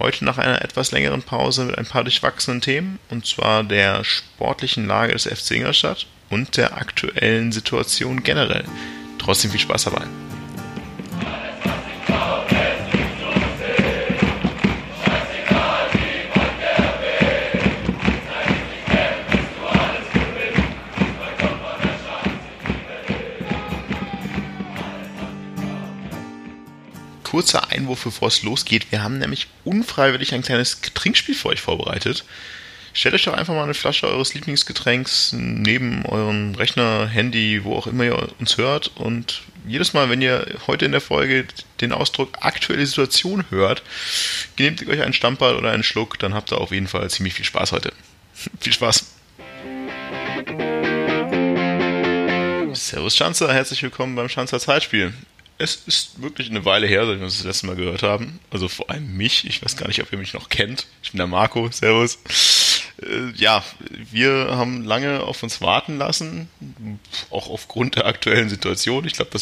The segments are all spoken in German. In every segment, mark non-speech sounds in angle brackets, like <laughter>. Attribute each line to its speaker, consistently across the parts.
Speaker 1: Heute nach einer etwas längeren Pause mit ein paar durchwachsenen Themen, und zwar der sportlichen Lage des FC Ingolstadt und der aktuellen Situation generell. Trotzdem viel Spaß dabei. Kurzer Einwurf, bevor es losgeht. Wir haben nämlich unfreiwillig ein kleines Trinkspiel für euch vorbereitet. Stellt euch doch einfach mal eine Flasche eures Lieblingsgetränks neben eurem Rechner, Handy, wo auch immer ihr uns hört. Und jedes Mal, wenn ihr heute in der Folge den Ausdruck aktuelle Situation hört, nehmt euch einen Stammball oder einen Schluck, dann habt ihr auf jeden Fall ziemlich viel Spaß heute. <laughs> viel Spaß! Servus Schanzer, herzlich willkommen beim Schanzer Zeitspiel es ist wirklich eine Weile her, seit wir uns das letzte Mal gehört haben. Also vor allem mich. Ich weiß gar nicht, ob ihr mich noch kennt. Ich bin der Marco. Servus. Äh, ja, wir haben lange auf uns warten lassen, auch aufgrund der aktuellen Situation. Ich glaube,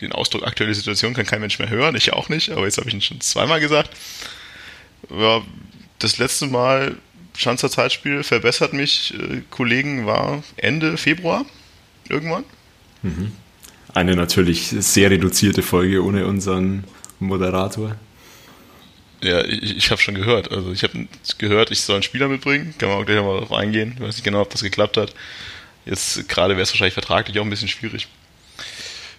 Speaker 1: den Ausdruck aktuelle Situation kann kein Mensch mehr hören. Ich auch nicht, aber jetzt habe ich ihn schon zweimal gesagt. Ja, das letzte Mal Schanzer Zeitspiel verbessert mich, äh, Kollegen, war Ende Februar irgendwann.
Speaker 2: Mhm. Eine natürlich sehr reduzierte Folge ohne unseren Moderator.
Speaker 1: Ja, ich, ich habe schon gehört. Also ich habe gehört, ich soll einen Spieler mitbringen. Kann man auch gleich mal darauf eingehen. Ich weiß nicht genau, ob das geklappt hat. Jetzt gerade wäre es wahrscheinlich vertraglich auch ein bisschen schwierig.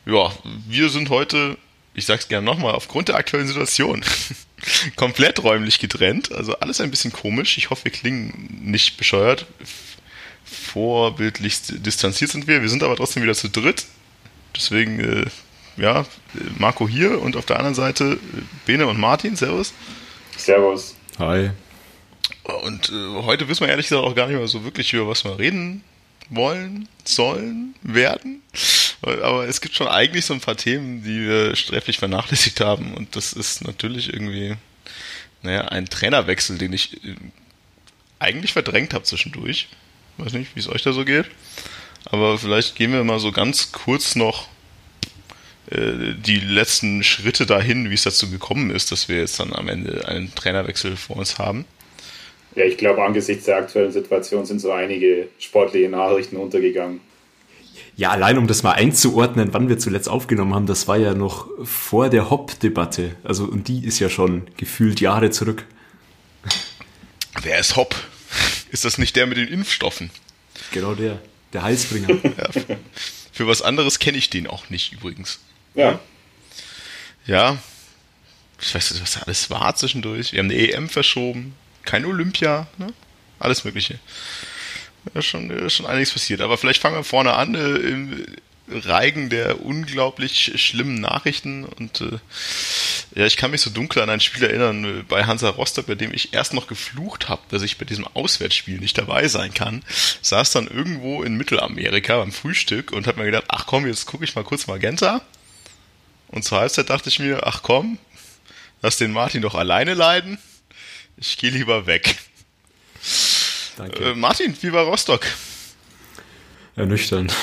Speaker 1: Ja, wir sind heute, ich sag's gerne nochmal, aufgrund der aktuellen Situation <laughs> komplett räumlich getrennt. Also alles ein bisschen komisch. Ich hoffe, wir klingen nicht bescheuert. Vorbildlich distanziert sind wir. Wir sind aber trotzdem wieder zu dritt. Deswegen, äh, ja, Marco hier und auf der anderen Seite äh, Bene und Martin. Servus.
Speaker 3: Servus.
Speaker 2: Hi.
Speaker 1: Und äh, heute wissen wir ehrlich gesagt auch gar nicht mehr so wirklich, über was wir reden wollen, sollen, werden. Aber es gibt schon eigentlich so ein paar Themen, die wir sträflich vernachlässigt haben. Und das ist natürlich irgendwie, naja, ein Trainerwechsel, den ich äh, eigentlich verdrängt habe zwischendurch. Weiß nicht, wie es euch da so geht. Aber vielleicht gehen wir mal so ganz kurz noch äh, die letzten Schritte dahin, wie es dazu gekommen ist, dass wir jetzt dann am Ende einen Trainerwechsel vor uns haben.
Speaker 3: Ja, ich glaube, angesichts der aktuellen Situation sind so einige sportliche Nachrichten untergegangen.
Speaker 2: Ja, allein um das mal einzuordnen, wann wir zuletzt aufgenommen haben, das war ja noch vor der Hopp-Debatte. Also, und die ist ja schon gefühlt Jahre zurück.
Speaker 1: Wer ist Hopp? Ist das nicht der mit den Impfstoffen?
Speaker 2: Genau der. Der Heilsbringer. <laughs> ja,
Speaker 1: für was anderes kenne ich den auch nicht übrigens.
Speaker 3: Ja.
Speaker 1: Ja. Ich weiß nicht, was da alles war zwischendurch. Wir haben eine EM verschoben. Kein Olympia. Ne? Alles Mögliche. Ja, schon, schon einiges passiert. Aber vielleicht fangen wir vorne an. Äh, im, Reigen der unglaublich schlimmen Nachrichten und äh, ja, ich kann mich so dunkel an ein Spiel erinnern äh, bei Hansa Rostock, bei dem ich erst noch geflucht habe, dass ich bei diesem Auswärtsspiel nicht dabei sein kann, saß dann irgendwo in Mittelamerika beim Frühstück und habe mir gedacht, ach komm, jetzt gucke ich mal kurz Magenta. Und zur Halbzeit dachte ich mir, ach komm, lass den Martin doch alleine leiden. Ich gehe lieber weg. Danke. Äh, Martin, wie war Rostock?
Speaker 2: Ernüchternd.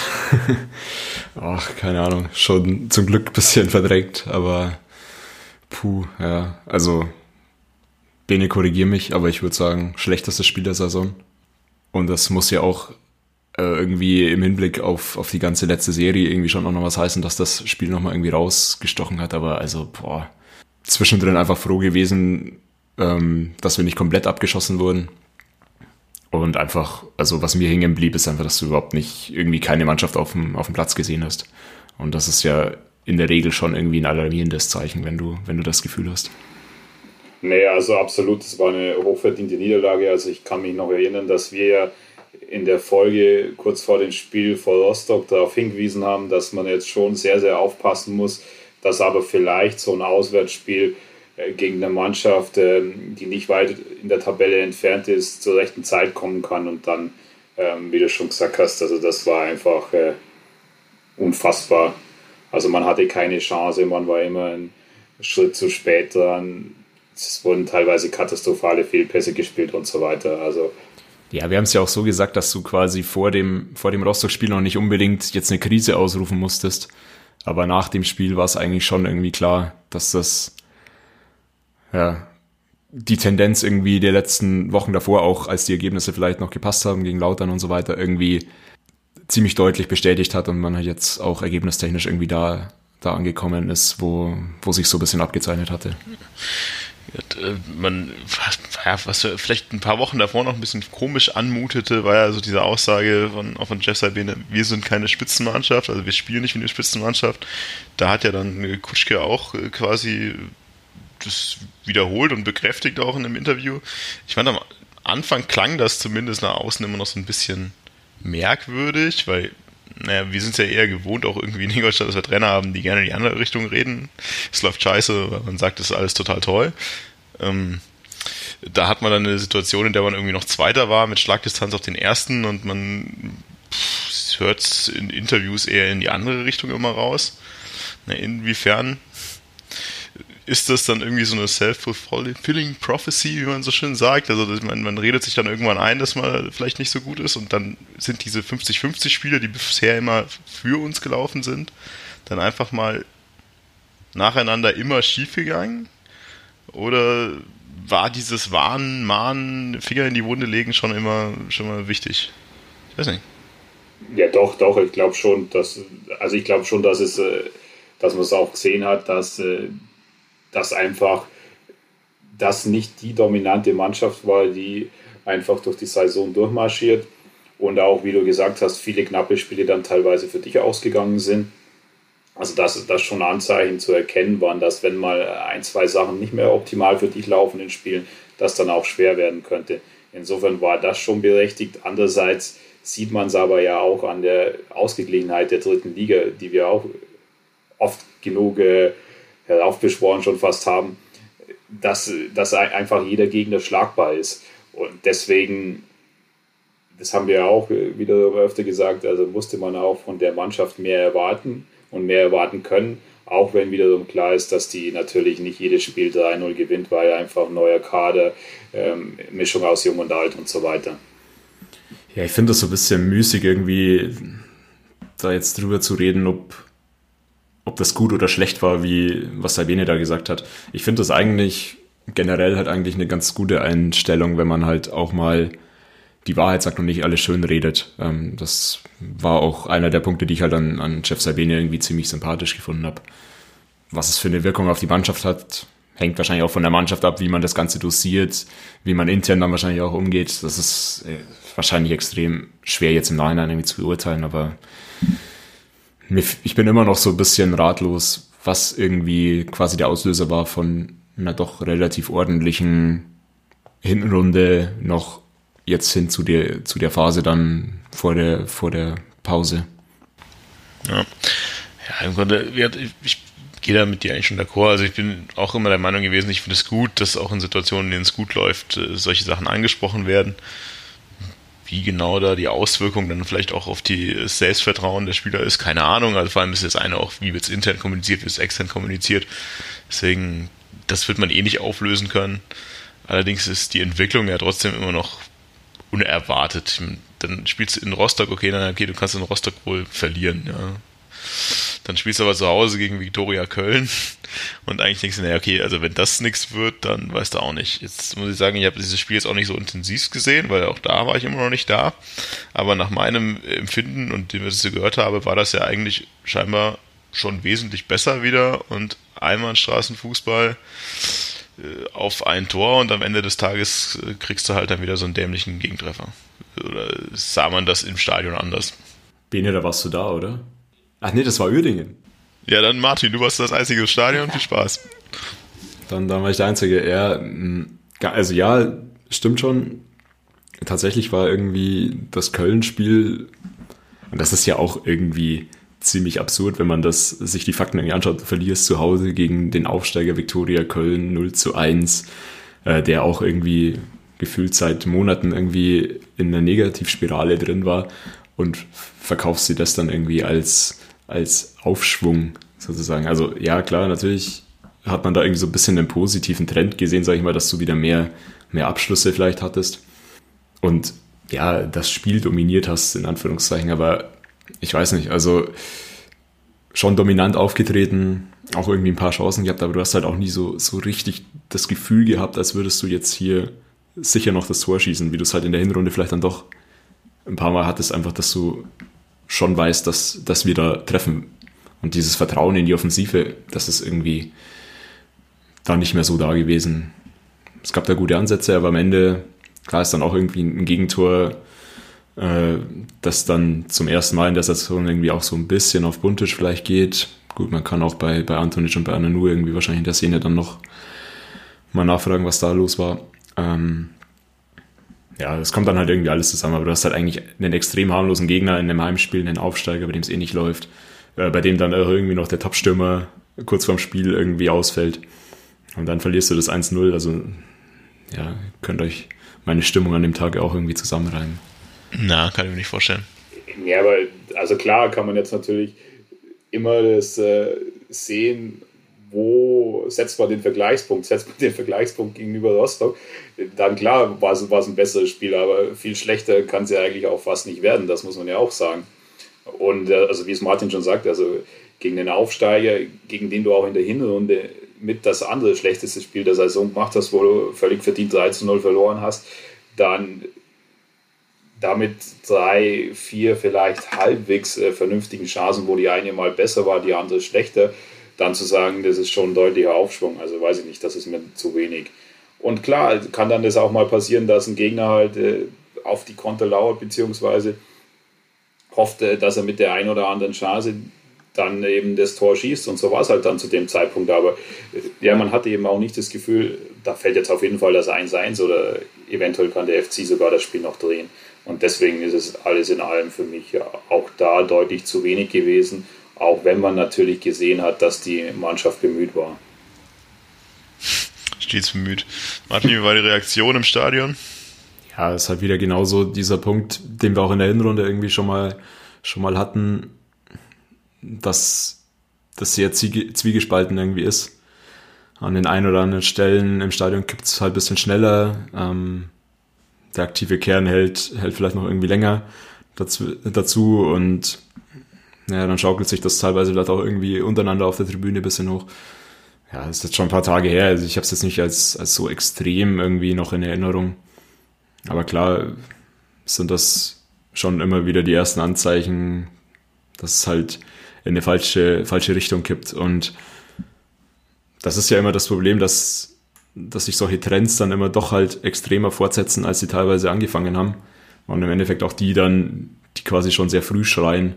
Speaker 2: <laughs> Ach, keine Ahnung. Schon zum Glück ein bisschen verdrängt, aber puh, ja. Also, Bene korrigier mich, aber ich würde sagen, schlechtestes Spiel der Saison. Und das muss ja auch äh, irgendwie im Hinblick auf, auf die ganze letzte Serie irgendwie schon auch noch was heißen, dass das Spiel nochmal irgendwie rausgestochen hat. Aber also, boah, zwischendrin einfach froh gewesen, ähm, dass wir nicht komplett abgeschossen wurden. Und einfach, also was mir hängen blieb, ist einfach, dass du überhaupt nicht irgendwie keine Mannschaft auf dem, auf dem Platz gesehen hast. Und das ist ja in der Regel schon irgendwie ein alarmierendes Zeichen, wenn du, wenn du das Gefühl hast.
Speaker 3: Nee, also absolut, es war eine hochverdiente Niederlage. Also ich kann mich noch erinnern, dass wir ja in der Folge kurz vor dem Spiel vor Rostock darauf hingewiesen haben, dass man jetzt schon sehr, sehr aufpassen muss, dass aber vielleicht so ein Auswärtsspiel gegen eine Mannschaft, ähm, die nicht weit in der Tabelle entfernt ist, zur rechten Zeit kommen kann und dann ähm, wie du schon gesagt hast, also das war einfach äh, unfassbar. Also man hatte keine Chance, man war immer einen Schritt zu spät dran. Es wurden teilweise katastrophale Fehlpässe gespielt und so weiter. Also
Speaker 2: ja, wir haben es ja auch so gesagt, dass du quasi vor dem, vor dem Rostock-Spiel noch nicht unbedingt jetzt eine Krise ausrufen musstest. Aber nach dem Spiel war es eigentlich schon irgendwie klar, dass das, ja, die Tendenz irgendwie der letzten Wochen davor, auch als die Ergebnisse vielleicht noch gepasst haben gegen Lautern und so weiter, irgendwie ziemlich deutlich bestätigt hat und man halt jetzt auch ergebnistechnisch irgendwie da, da angekommen ist, wo, wo sich so ein bisschen abgezeichnet hatte.
Speaker 1: Äh, man, was vielleicht ein paar Wochen davor noch ein bisschen komisch anmutete, war ja so diese Aussage von, von Jeff Sabine, wir sind keine Spitzenmannschaft, also wir spielen nicht wie eine Spitzenmannschaft. Da hat ja dann Kutschke auch äh, quasi das wiederholt und bekräftigt auch in einem Interview. Ich fand am Anfang klang das zumindest nach außen immer noch so ein bisschen merkwürdig, weil naja, wir sind ja eher gewohnt, auch irgendwie in Ingolstadt, dass wir Trainer haben, die gerne in die andere Richtung reden. Es läuft scheiße, weil man sagt, es ist alles total toll. Ähm, da hat man dann eine Situation, in der man irgendwie noch Zweiter war, mit Schlagdistanz auf den Ersten und man hört in Interviews eher in die andere Richtung immer raus. Na, inwiefern ist das dann irgendwie so eine self-fulfilling prophecy, wie man so schön sagt. Also man, man, redet sich dann irgendwann ein, dass man vielleicht nicht so gut ist und dann sind diese 50-50 Spiele, die bisher immer für uns gelaufen sind, dann einfach mal nacheinander immer schief gegangen? Oder war dieses Warnen, Mahnen, Finger in die Wunde legen schon immer schon mal wichtig? Ich weiß nicht.
Speaker 3: Ja, doch, doch. Ich glaube schon, dass also ich glaube schon, dass es, äh, dass man es auch gesehen hat, dass äh, dass einfach das nicht die dominante Mannschaft war, die einfach durch die Saison durchmarschiert und auch, wie du gesagt hast, viele knappe Spiele dann teilweise für dich ausgegangen sind. Also dass das schon Anzeichen zu erkennen waren, dass wenn mal ein, zwei Sachen nicht mehr optimal für dich laufen in Spielen, das dann auch schwer werden könnte. Insofern war das schon berechtigt. Andererseits sieht man es aber ja auch an der Ausgeglichenheit der dritten Liga, die wir auch oft genug äh, heraufbeschworen schon fast haben, dass, dass einfach jeder Gegner schlagbar ist. Und deswegen, das haben wir auch wieder öfter gesagt, also musste man auch von der Mannschaft mehr erwarten und mehr erwarten können. Auch wenn wiederum klar ist, dass die natürlich nicht jedes Spiel 3-0 gewinnt, weil einfach neuer Kader, ähm, Mischung aus Jung und Alt und so weiter.
Speaker 2: Ja, ich finde das so ein bisschen müßig irgendwie, da jetzt drüber zu reden, ob ob das gut oder schlecht war, wie was Sabine da gesagt hat. Ich finde das eigentlich generell halt eigentlich eine ganz gute Einstellung, wenn man halt auch mal die Wahrheit sagt und nicht alles schön redet. Ähm, das war auch einer der Punkte, die ich halt an, an Jeff Sabine irgendwie ziemlich sympathisch gefunden habe. Was es für eine Wirkung auf die Mannschaft hat, hängt wahrscheinlich auch von der Mannschaft ab, wie man das Ganze dosiert, wie man intern dann wahrscheinlich auch umgeht. Das ist äh, wahrscheinlich extrem schwer jetzt im Nachhinein irgendwie zu beurteilen, aber ich bin immer noch so ein bisschen ratlos, was irgendwie quasi der Auslöser war von einer doch relativ ordentlichen Hinrunde noch jetzt hin zu der, zu der Phase dann vor der, vor der Pause.
Speaker 1: Ja, ja im Grunde, ich, gehe da mit dir eigentlich schon d'accord. Also ich bin auch immer der Meinung gewesen, ich finde es gut, dass auch in Situationen, in denen es gut läuft, äh, solche Sachen angesprochen werden wie genau da die Auswirkung dann vielleicht auch auf die Selbstvertrauen der Spieler ist, keine Ahnung. Also vor allem ist das eine auch, wie wird es intern kommuniziert, wie wird es extern kommuniziert. Deswegen, das wird man eh nicht auflösen können. Allerdings ist die Entwicklung ja trotzdem immer noch unerwartet. Dann spielst du in Rostock, okay, dann okay, du kannst in Rostock wohl verlieren, ja. Dann spielst du aber zu Hause gegen Viktoria Köln und eigentlich denkst du, naja, okay, also wenn das nichts wird, dann weißt du auch nicht. Jetzt muss ich sagen, ich habe dieses Spiel jetzt auch nicht so intensiv gesehen, weil auch da war ich immer noch nicht da. Aber nach meinem Empfinden und dem, was ich gehört habe, war das ja eigentlich scheinbar schon wesentlich besser wieder und Einbahnstraßenfußball äh, auf ein Tor und am Ende des Tages äh, kriegst du halt dann wieder so einen dämlichen Gegentreffer. Oder sah man das im Stadion anders?
Speaker 2: Bene, da warst du da, oder? Ach nee, das war Uerdingen.
Speaker 1: Ja, dann Martin, du warst das einzige Stadion. Viel Spaß.
Speaker 2: Dann, dann war ich der Einzige. Ja, also ja, stimmt schon. Tatsächlich war irgendwie das Köln-Spiel, und das ist ja auch irgendwie ziemlich absurd, wenn man das, sich die Fakten irgendwie anschaut. Du verlierst zu Hause gegen den Aufsteiger Viktoria Köln 0 zu 1, äh, der auch irgendwie gefühlt seit Monaten irgendwie in einer Negativspirale drin war und verkaufst sie das dann irgendwie als, als Aufschwung sozusagen. Also ja, klar, natürlich hat man da irgendwie so ein bisschen einen positiven Trend gesehen, sage ich mal, dass du wieder mehr, mehr Abschlüsse vielleicht hattest. Und ja, das Spiel dominiert hast, in Anführungszeichen, aber ich weiß nicht, also schon dominant aufgetreten, auch irgendwie ein paar Chancen gehabt, aber du hast halt auch nie so, so richtig das Gefühl gehabt, als würdest du jetzt hier sicher noch das Tor schießen, wie du es halt in der Hinrunde vielleicht dann doch ein paar Mal hattest, einfach, dass du schon weißt, dass, dass wir da treffen. Und dieses Vertrauen in die Offensive, das ist irgendwie da nicht mehr so da gewesen. Es gab da gute Ansätze, aber am Ende, klar ist dann auch irgendwie ein Gegentor, äh, das dann zum ersten Mal in der Saison irgendwie auch so ein bisschen auf Buntisch vielleicht geht. Gut, man kann auch bei, bei Antonic und bei Ananu irgendwie wahrscheinlich in der Szene dann noch mal nachfragen, was da los war. Ähm, ja, es kommt dann halt irgendwie alles zusammen, aber du hast halt eigentlich einen extrem harmlosen Gegner in einem Heimspiel, einen Aufsteiger, bei dem es eh nicht läuft, äh, bei dem dann irgendwie noch der Topstürmer kurz vorm Spiel irgendwie ausfällt und dann verlierst du das 1-0, also ja, könnt euch meine Stimmung an dem Tag auch irgendwie zusammenreimen.
Speaker 1: Na, kann ich mir nicht vorstellen.
Speaker 3: Ja, aber also klar kann man jetzt natürlich immer das äh, sehen, wo setzt man den Vergleichspunkt? Setzt man den Vergleichspunkt gegenüber Rostock? Dann klar war es, war es ein besseres Spiel, aber viel schlechter kann es ja eigentlich auch fast nicht werden, das muss man ja auch sagen. Und äh, also wie es Martin schon sagt, also gegen den Aufsteiger, gegen den du auch in der Hinrunde mit das andere schlechteste Spiel der Saison gemacht hast, wo du völlig verdient 3 zu 0 verloren hast, dann damit drei, vier vielleicht halbwegs äh, vernünftigen Chancen, wo die eine mal besser war, die andere schlechter, dann zu sagen, das ist schon ein deutlicher Aufschwung. Also weiß ich nicht, das ist mir zu wenig. Und klar, kann dann das auch mal passieren, dass ein Gegner halt äh, auf die Konter lauert, beziehungsweise hofft, äh, dass er mit der einen oder anderen Chance dann eben das Tor schießt. Und so war es halt dann zu dem Zeitpunkt. Aber äh, ja, man hatte eben auch nicht das Gefühl, da fällt jetzt auf jeden Fall das 1-1 oder eventuell kann der FC sogar das Spiel noch drehen. Und deswegen ist es alles in allem für mich ja auch da deutlich zu wenig gewesen, auch wenn man natürlich gesehen hat, dass die Mannschaft bemüht war.
Speaker 1: Stets bemüht. Martin, wie war die Reaktion im Stadion?
Speaker 2: Ja, es ist halt wieder genauso dieser Punkt, den wir auch in der Hinrunde irgendwie schon mal, schon mal hatten, dass das sehr zwiegespalten irgendwie ist. An den ein oder anderen Stellen im Stadion kippt es halt ein bisschen schneller. Ähm, der aktive Kern hält, hält vielleicht noch irgendwie länger dazu, dazu und ja, dann schaukelt sich das teilweise vielleicht auch irgendwie untereinander auf der Tribüne ein bisschen hoch. Ja, das ist jetzt schon ein paar Tage her, also ich habe es jetzt nicht als, als so extrem irgendwie noch in Erinnerung. Aber klar sind das schon immer wieder die ersten Anzeichen, dass es halt in eine falsche, falsche Richtung kippt. Und das ist ja immer das Problem, dass, dass sich solche Trends dann immer doch halt extremer fortsetzen, als sie teilweise angefangen haben. Und im Endeffekt auch die dann, die quasi schon sehr früh schreien,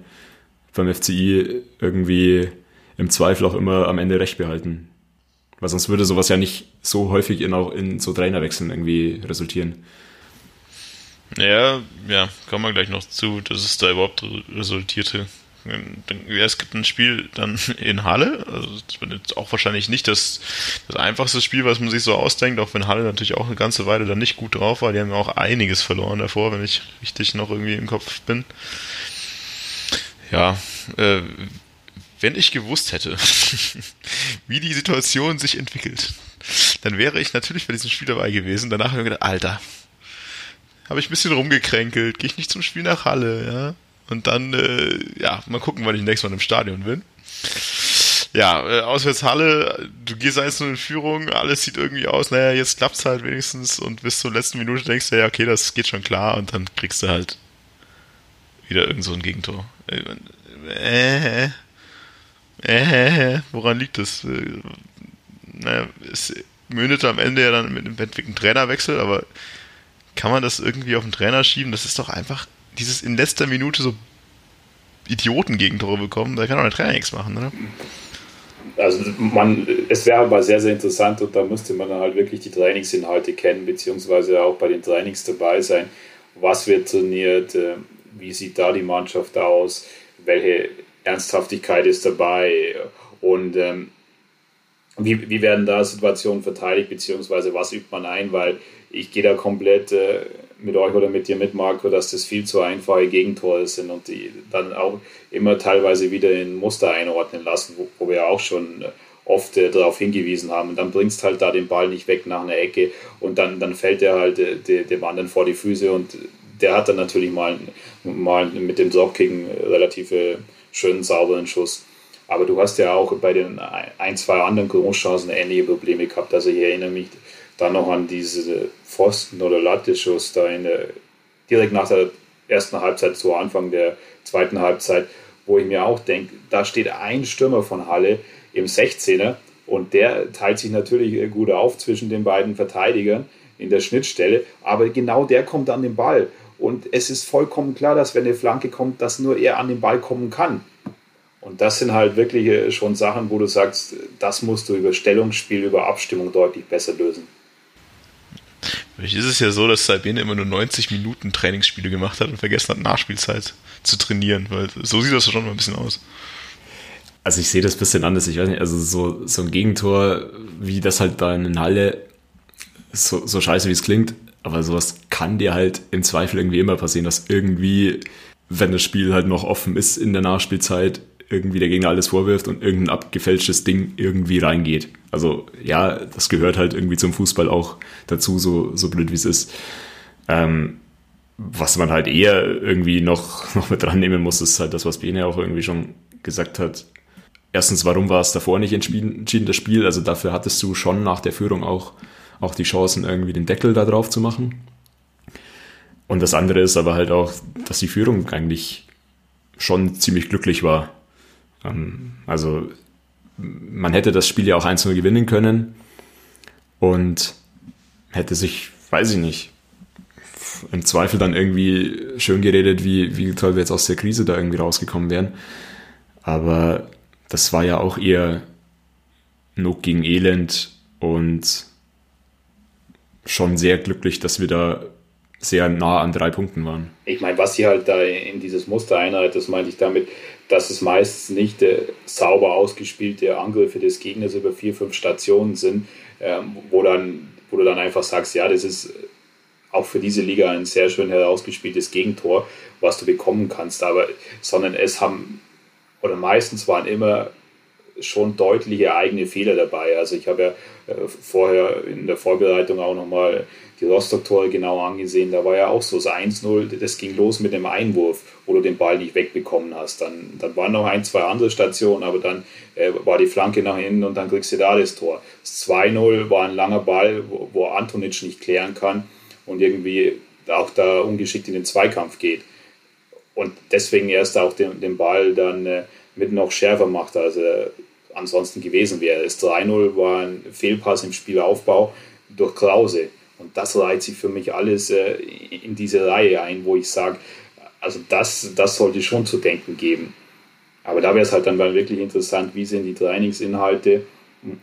Speaker 2: beim FCI irgendwie im Zweifel auch immer am Ende recht behalten. Weil sonst würde sowas ja nicht so häufig in, auch in so Trainerwechseln irgendwie resultieren.
Speaker 1: Ja, ja, kommen wir gleich noch zu, dass es da überhaupt resultierte. Es gibt ein Spiel dann <laughs> in Halle, also das wird jetzt auch wahrscheinlich nicht das, das einfachste Spiel, was man sich so ausdenkt, auch wenn Halle natürlich auch eine ganze Weile dann nicht gut drauf war. Die haben auch einiges verloren davor, wenn ich richtig noch irgendwie im Kopf bin. Ja, äh, wenn ich gewusst hätte, <laughs> wie die Situation sich entwickelt, dann wäre ich natürlich bei diesem Spiel dabei gewesen. Danach habe ich mir gedacht, Alter, habe ich ein bisschen rumgekränkelt, gehe ich nicht zum Spiel nach Halle, ja. Und dann, äh, ja, mal gucken, wann ich nächstes Mal im Stadion bin. Ja, äh, Auswärtshalle, du gehst eins nur in Führung, alles sieht irgendwie aus, naja, jetzt klappt's halt wenigstens und bis zur letzten Minute denkst du, ja, okay, das geht schon klar und dann kriegst du halt wieder irgend so ein Gegentor. Äh, äh, äh, woran liegt das? Äh, naja, es mündete am Ende ja dann mit einem Trainerwechsel, aber kann man das irgendwie auf den Trainer schieben? Das ist doch einfach dieses in letzter Minute so Idioten-Gegentore bekommen, da kann auch der Trainer nichts machen, oder?
Speaker 3: Also man, es wäre aber sehr, sehr interessant und da müsste man dann halt wirklich die Trainingsinhalte kennen, beziehungsweise auch bei den Trainings dabei sein. Was wird trainiert, äh, wie sieht da die Mannschaft aus, welche Ernsthaftigkeit ist dabei? Und ähm, wie, wie werden da Situationen verteidigt, beziehungsweise was übt man ein, weil ich gehe da komplett äh, mit euch oder mit dir mit, Marco, dass das viel zu einfache Gegentore sind und die dann auch immer teilweise wieder in Muster einordnen lassen, wo, wo wir auch schon oft äh, darauf hingewiesen haben. Und dann bringst halt da den Ball nicht weg nach einer Ecke und dann, dann fällt er halt äh, dem anderen vor die Füße und der hat dann natürlich mal, mal mit dem Dropkicken relativ äh, schönen, sauberen Schuss. Aber du hast ja auch bei den ein, zwei anderen Großchancen ähnliche Probleme gehabt. Also ich erinnere mich dann noch an diese Pfosten- oder Latte-Schuss da in der, direkt nach der ersten Halbzeit zu Anfang der zweiten Halbzeit, wo ich mir auch denke, da steht ein Stürmer von Halle im 16er und der teilt sich natürlich gut auf zwischen den beiden Verteidigern in der Schnittstelle, aber genau der kommt an den Ball und es ist vollkommen klar, dass wenn eine Flanke kommt, dass nur er an den Ball kommen kann. Und das sind halt wirklich äh, schon Sachen, wo du sagst, das musst du über Stellungsspiel, über Abstimmung deutlich besser lösen.
Speaker 1: Vielleicht ist es ja so, dass Sabine immer nur 90 Minuten Trainingsspiele gemacht hat und vergessen hat, Nachspielzeit zu trainieren, weil so sieht das schon mal ein bisschen aus.
Speaker 2: Also ich sehe das ein bisschen anders. Ich weiß nicht, also so, so ein Gegentor, wie das halt da in Halle, so, so scheiße wie es klingt, aber sowas kann dir halt im Zweifel irgendwie immer passieren, dass irgendwie, wenn das Spiel halt noch offen ist in der Nachspielzeit, irgendwie der Gegner alles vorwirft und irgendein abgefälschtes Ding irgendwie reingeht. Also ja, das gehört halt irgendwie zum Fußball auch dazu, so, so blöd wie es ist. Ähm, was man halt eher irgendwie noch, <laughs> noch mit dran nehmen muss, ist halt das, was Bene auch irgendwie schon gesagt hat. Erstens, warum war es davor nicht entschieden, das Spiel? Also dafür hattest du schon nach der Führung auch auch die Chancen, irgendwie den Deckel da drauf zu machen. Und das andere ist aber halt auch, dass die Führung eigentlich schon ziemlich glücklich war. Ähm, also man hätte das Spiel ja auch 1-0 gewinnen können und hätte sich, weiß ich nicht, im Zweifel dann irgendwie schön geredet, wie, wie toll wir jetzt aus der Krise da irgendwie rausgekommen wären. Aber das war ja auch eher Not gegen Elend und schon sehr glücklich, dass wir da sehr nah an drei Punkten waren.
Speaker 3: Ich meine, was sie halt da in dieses Muster einreiht, das meinte ich damit, dass es meistens nicht äh, sauber ausgespielte Angriffe des Gegners über vier, fünf Stationen sind, ähm, wo, dann, wo du dann einfach sagst, ja, das ist auch für diese Liga ein sehr schön herausgespieltes Gegentor, was du bekommen kannst. Aber sondern es haben, oder meistens waren immer schon deutliche eigene Fehler dabei. Also ich habe ja äh, vorher in der Vorbereitung auch nochmal die Rostock-Tore genau angesehen. Da war ja auch so das 1-0, das ging los mit dem Einwurf, wo du den Ball nicht wegbekommen hast. Dann, dann waren noch ein, zwei andere Stationen, aber dann äh, war die Flanke nach hinten und dann kriegst du da das Tor. Das 2-0 war ein langer Ball, wo, wo Antonic nicht klären kann und irgendwie auch da ungeschickt in den Zweikampf geht. Und deswegen erst auch den, den Ball dann äh, mit noch schärfer macht, als er ansonsten gewesen wäre. Das 3-0 war ein Fehlpass im Spielaufbau durch Krause. Und das reiht sich für mich alles äh, in diese Reihe ein, wo ich sage, also das, das sollte schon zu denken geben. Aber da wäre es halt dann wirklich interessant, wie sind die Trainingsinhalte,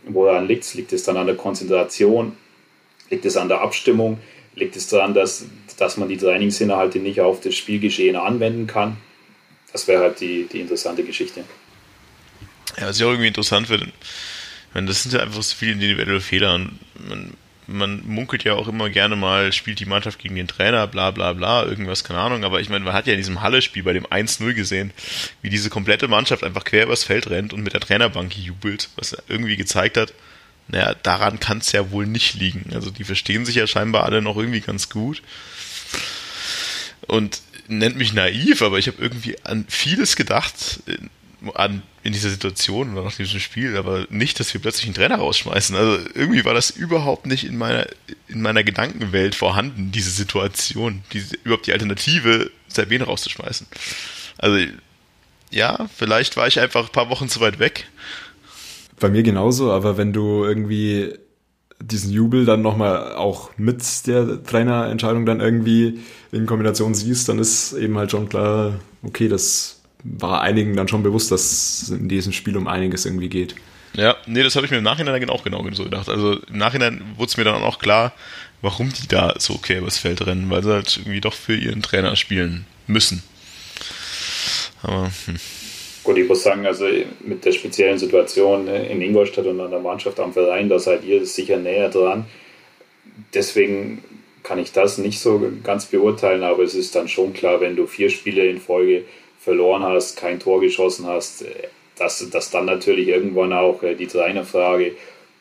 Speaker 3: woran liegt es? Liegt es dann an der Konzentration? Liegt es an der Abstimmung? Liegt es daran, dass, dass man die Trainingsinhalte nicht auf das Spielgeschehen anwenden kann? Das wäre halt die, die interessante Geschichte.
Speaker 1: Ja, was auch irgendwie interessant finde, meine, das sind ja einfach so viele individuelle Fehler und man, man munkelt ja auch immer gerne mal, spielt die Mannschaft gegen den Trainer, bla bla bla, irgendwas, keine Ahnung, aber ich meine, man hat ja in diesem Halle-Spiel bei dem 1-0 gesehen, wie diese komplette Mannschaft einfach quer übers Feld rennt und mit der Trainerbank jubelt, was irgendwie gezeigt hat, naja, daran kann es ja wohl nicht liegen. Also die verstehen sich ja scheinbar alle noch irgendwie ganz gut. Und nennt mich naiv, aber ich habe irgendwie an vieles gedacht, an, in dieser Situation oder nach diesem Spiel, aber nicht, dass wir plötzlich einen Trainer rausschmeißen. Also irgendwie war das überhaupt nicht in meiner, in meiner Gedankenwelt vorhanden, diese Situation, diese, überhaupt die Alternative, Sabine rauszuschmeißen. Also ja, vielleicht war ich einfach ein paar Wochen zu weit weg.
Speaker 2: Bei mir genauso, aber wenn du irgendwie diesen Jubel dann nochmal auch mit der Trainerentscheidung dann irgendwie in Kombination siehst, dann ist eben halt schon klar, okay, das war einigen dann schon bewusst, dass in diesem Spiel um einiges irgendwie geht.
Speaker 1: Ja, nee, das habe ich mir im Nachhinein auch genau so gedacht. Also im Nachhinein wurde es mir dann auch klar, warum die da so okay übers Feld rennen, weil sie halt irgendwie doch für ihren Trainer spielen müssen.
Speaker 3: Aber, hm. Gut, ich muss sagen, also mit der speziellen Situation ne, in Ingolstadt und an der Mannschaft am Verein, da seid ihr sicher näher dran. Deswegen kann ich das nicht so ganz beurteilen, aber es ist dann schon klar, wenn du vier Spiele in Folge verloren hast, kein Tor geschossen hast, dass, dass dann natürlich irgendwann auch äh, die Trainerfrage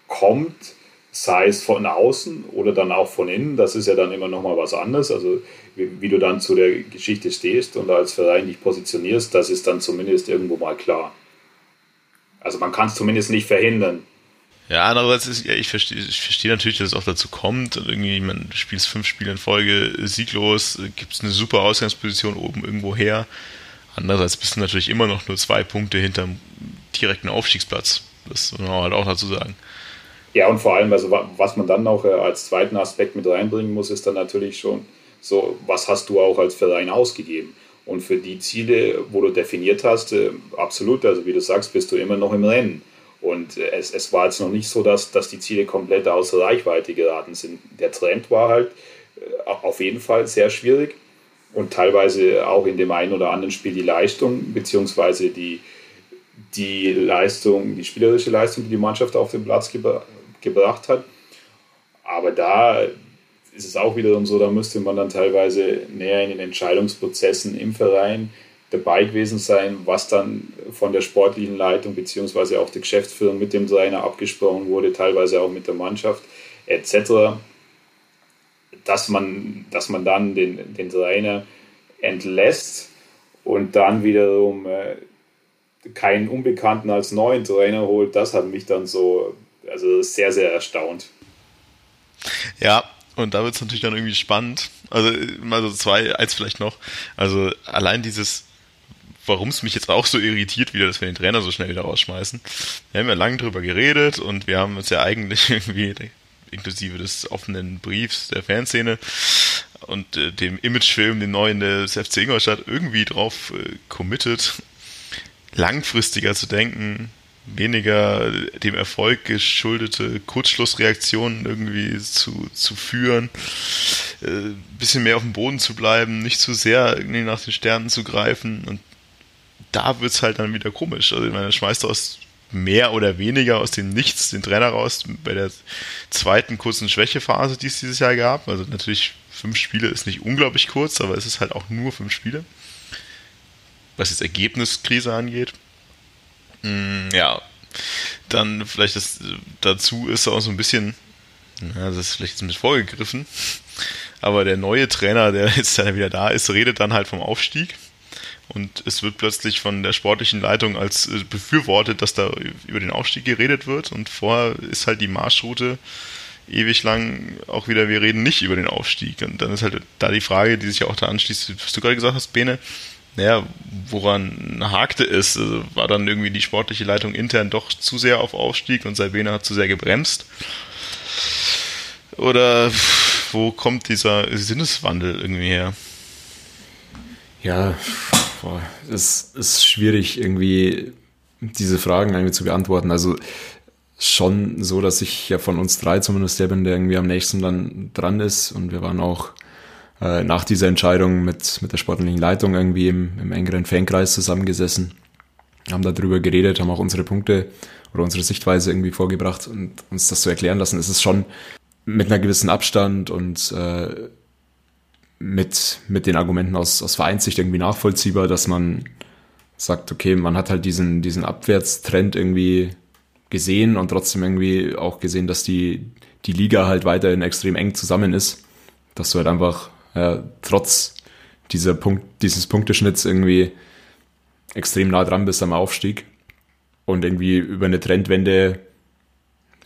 Speaker 3: kommt, sei es von außen oder dann auch von innen. Das ist ja dann immer nochmal was anderes. Also wie, wie, du dann zu der Geschichte stehst und als Verein dich positionierst, das ist dann zumindest irgendwo mal klar. Also man kann es zumindest nicht verhindern.
Speaker 1: Ja, andererseits ist, ja, ich verstehe, ich verstehe natürlich, dass es auch dazu kommt. Und irgendwie, man spielt fünf Spiele in Folge sieglos, gibt es eine super Ausgangsposition oben irgendwo her. Andererseits bist du natürlich immer noch nur zwei Punkte hinterm direkten Aufstiegsplatz. Das muss man halt auch dazu sagen.
Speaker 3: Ja, und vor allem, also was man dann noch äh, als zweiten Aspekt mit reinbringen muss, ist dann natürlich schon so, was hast du auch als Verein ausgegeben? Und für die Ziele, wo du definiert hast, äh, absolut, also wie du sagst, bist du immer noch im Rennen. Und äh, es, es war jetzt noch nicht so, dass, dass die Ziele komplett außer Reichweite geraten sind. Der Trend war halt auf jeden Fall sehr schwierig und teilweise auch in dem einen oder anderen Spiel die Leistung, beziehungsweise die, die Leistung, die spielerische Leistung, die die Mannschaft auf den Platz gebra gebracht hat. Aber da ist es auch wiederum so, da müsste man dann teilweise näher in den Entscheidungsprozessen im Verein dabei gewesen sein, was dann von der sportlichen Leitung beziehungsweise auch der Geschäftsführung mit dem Trainer abgesprochen wurde, teilweise auch mit der Mannschaft etc dass man, dass man dann den, den Trainer entlässt und dann wiederum äh, keinen Unbekannten als neuen Trainer holt, das hat mich dann so also sehr, sehr erstaunt.
Speaker 1: Ja, und da wird es natürlich dann irgendwie spannend. Also mal so zwei, eins vielleicht noch. Also allein dieses, warum es mich jetzt auch so irritiert wieder, dass wir den Trainer so schnell wieder rausschmeißen. Wir haben ja lange drüber geredet und wir haben uns ja eigentlich <laughs> irgendwie inklusive des offenen Briefs der Fanszene und äh, dem Imagefilm, dem neuen des FC Ingolstadt, irgendwie drauf äh, committed, langfristiger zu denken, weniger dem Erfolg geschuldete Kurzschlussreaktionen irgendwie zu, zu führen, äh, bisschen mehr auf dem Boden zu bleiben, nicht zu sehr irgendwie nach den Sternen zu greifen und da wird's halt dann wieder komisch. Also ich meine, schmeißt aus mehr oder weniger aus dem Nichts den Trainer raus bei der zweiten kurzen Schwächephase, die es dieses Jahr gab. Also natürlich fünf Spiele ist nicht unglaublich kurz, aber es ist halt auch nur fünf Spiele. Was jetzt Ergebniskrise angeht. Mm, ja, dann vielleicht das dazu ist auch so ein bisschen, ja, das ist vielleicht ein bisschen vorgegriffen, aber der neue Trainer, der <laughs> jetzt dann wieder da ist, redet dann halt vom Aufstieg und es wird plötzlich von der sportlichen Leitung als äh, befürwortet, dass da über den Aufstieg geredet wird und vorher ist halt die Marschroute ewig lang auch wieder, wir reden nicht über den Aufstieg. Und dann ist halt da die Frage, die sich ja auch da anschließt, was du gerade gesagt hast, Bene, naja, woran hakte es? Also war dann irgendwie die sportliche Leitung intern doch zu sehr auf Aufstieg und Salbene hat zu sehr gebremst? Oder wo kommt dieser Sinneswandel irgendwie her?
Speaker 2: Ja, boah, es ist schwierig, irgendwie diese Fragen irgendwie zu beantworten. Also schon so, dass ich ja von uns drei zumindest der bin, der irgendwie am nächsten dann dran ist. Und wir waren auch äh, nach dieser Entscheidung mit, mit der sportlichen Leitung irgendwie im, im engeren Fankreis zusammengesessen, haben darüber geredet, haben auch unsere Punkte oder unsere Sichtweise irgendwie vorgebracht und uns das zu erklären lassen. Es ist schon mit einer gewissen Abstand und äh, mit, mit den Argumenten aus, aus Vereinssicht irgendwie nachvollziehbar, dass man sagt, okay, man hat halt diesen, diesen Abwärtstrend irgendwie gesehen und trotzdem irgendwie auch gesehen, dass die, die Liga halt weiterhin extrem eng zusammen ist. Dass du halt einfach ja, trotz dieser Punkt, dieses Punkteschnitts irgendwie extrem nah dran bist am Aufstieg und irgendwie über eine Trendwende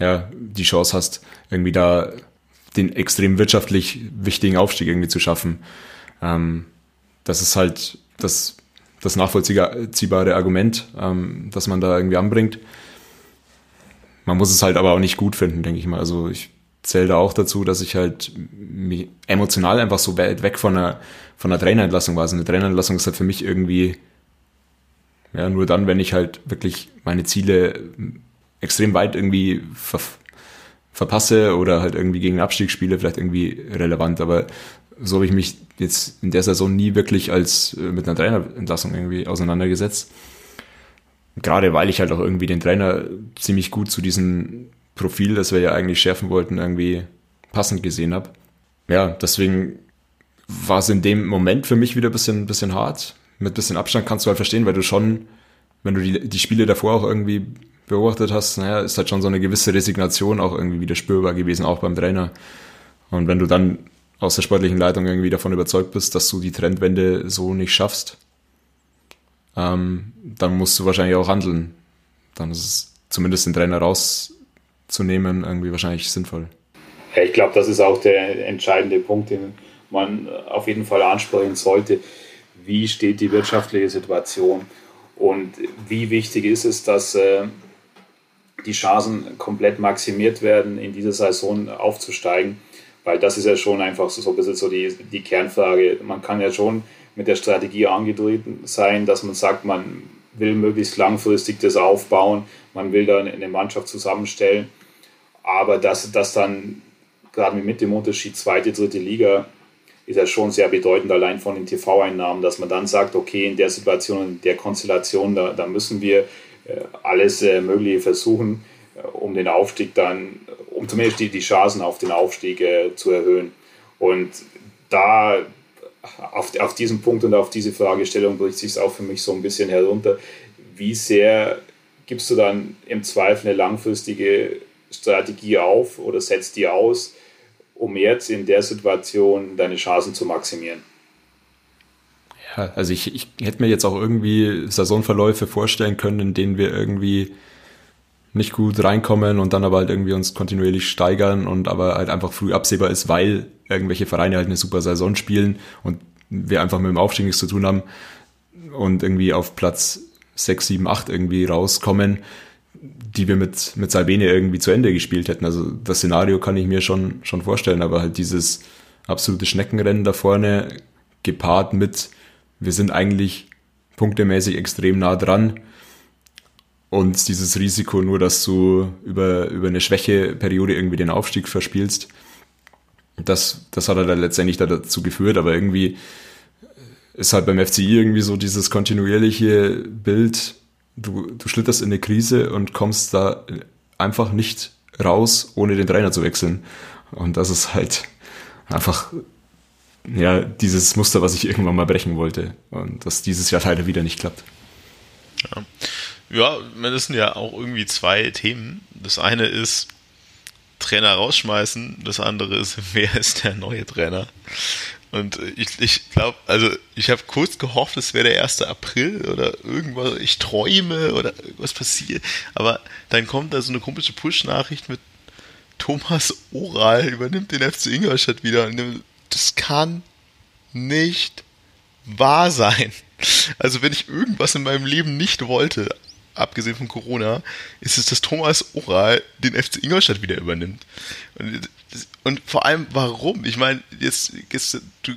Speaker 2: ja, die Chance hast, irgendwie da den extrem wirtschaftlich wichtigen Aufstieg irgendwie zu schaffen. Ähm, das ist halt das, das nachvollziehbare Argument, ähm, das man da irgendwie anbringt. Man muss es halt aber auch nicht gut finden, denke ich mal. Also ich zähle da auch dazu, dass ich halt emotional einfach so weit weg von einer, von einer Trainerentlassung war. Also eine Trainerentlassung ist halt für mich irgendwie ja, nur dann, wenn ich halt wirklich meine Ziele extrem weit irgendwie ver verpasse oder halt irgendwie gegen den Abstieg spiele, vielleicht irgendwie relevant. Aber so habe ich mich jetzt in der Saison nie wirklich als äh, mit einer Trainerentlassung irgendwie auseinandergesetzt. Gerade weil ich halt auch irgendwie den Trainer ziemlich gut zu diesem Profil, das wir ja eigentlich schärfen wollten, irgendwie passend gesehen habe. Ja, deswegen war es in dem Moment für mich wieder ein bisschen, bisschen hart. Mit bisschen Abstand kannst du halt verstehen, weil du schon, wenn du die, die Spiele davor auch irgendwie beobachtet hast, naja, ist halt schon so eine gewisse Resignation auch irgendwie wieder spürbar gewesen, auch beim Trainer. Und wenn du dann aus der sportlichen Leitung irgendwie davon überzeugt bist, dass du die Trendwende so nicht schaffst, ähm, dann musst du wahrscheinlich auch handeln. Dann ist es zumindest den Trainer rauszunehmen irgendwie wahrscheinlich sinnvoll.
Speaker 3: Ja, ich glaube, das ist auch der entscheidende Punkt, den man auf jeden Fall ansprechen sollte. Wie steht die wirtschaftliche Situation? Und wie wichtig ist es, dass äh, die Chancen komplett maximiert werden, in dieser Saison aufzusteigen? Weil das ist ja schon einfach so, ein bisschen so die, die Kernfrage. Man kann ja schon mit der Strategie angetreten sein, dass man sagt, man will möglichst langfristig das aufbauen, man will da eine Mannschaft zusammenstellen. Aber dass das dann gerade mit dem Unterschied zweite, dritte Liga ist ja schon sehr bedeutend, allein von den TV-Einnahmen, dass man dann sagt, okay, in der Situation, in der Konstellation, da, da müssen wir äh, alles äh, Mögliche versuchen, äh, um den Aufstieg dann, um zumindest die, die Chancen auf den Aufstieg äh, zu erhöhen. Und da auf, auf diesen Punkt und auf diese Fragestellung bricht sich auch für mich so ein bisschen herunter. Wie sehr gibst du dann im Zweifel eine langfristige Strategie auf oder setzt die aus, um jetzt in der Situation deine Chancen zu maximieren?
Speaker 2: Ja, also ich, ich hätte mir jetzt auch irgendwie Saisonverläufe vorstellen können, in denen wir irgendwie nicht gut reinkommen und dann aber halt irgendwie uns kontinuierlich steigern und aber halt einfach früh absehbar ist, weil irgendwelche Vereine halt eine super Saison spielen und wir einfach mit dem Aufstieg nichts zu tun haben und irgendwie auf Platz 6, 7, 8 irgendwie rauskommen, die wir mit, mit Salbene irgendwie zu Ende gespielt hätten. Also das Szenario kann ich mir schon, schon vorstellen, aber halt dieses absolute Schneckenrennen da vorne gepaart mit, wir sind eigentlich punktemäßig extrem nah dran und dieses Risiko nur, dass du über, über eine Schwächeperiode irgendwie den Aufstieg verspielst, das, das hat er dann letztendlich dazu geführt, aber irgendwie ist halt beim FCI irgendwie so dieses kontinuierliche Bild, du, du schlitterst in eine Krise und kommst da einfach nicht raus, ohne den Trainer zu wechseln. Und das ist halt einfach ja, dieses Muster, was ich irgendwann mal brechen wollte. Und das dieses Jahr leider wieder nicht klappt.
Speaker 1: Ja. Ja, das sind ja auch irgendwie zwei Themen. Das eine ist Trainer rausschmeißen, das andere ist, <laughs> wer ist der neue Trainer? Und ich, ich glaube, also ich habe kurz gehofft, es wäre der 1. April oder irgendwas, ich träume oder irgendwas passiert. Aber dann kommt da so eine komische Push-Nachricht mit Thomas Oral übernimmt den FC Ingolstadt wieder. Das kann nicht wahr sein. Also wenn ich irgendwas in meinem Leben nicht wollte, abgesehen von Corona, ist es, dass Thomas Oral den FC Ingolstadt wieder übernimmt. Und, und vor allem, warum? Ich meine, jetzt, jetzt, du,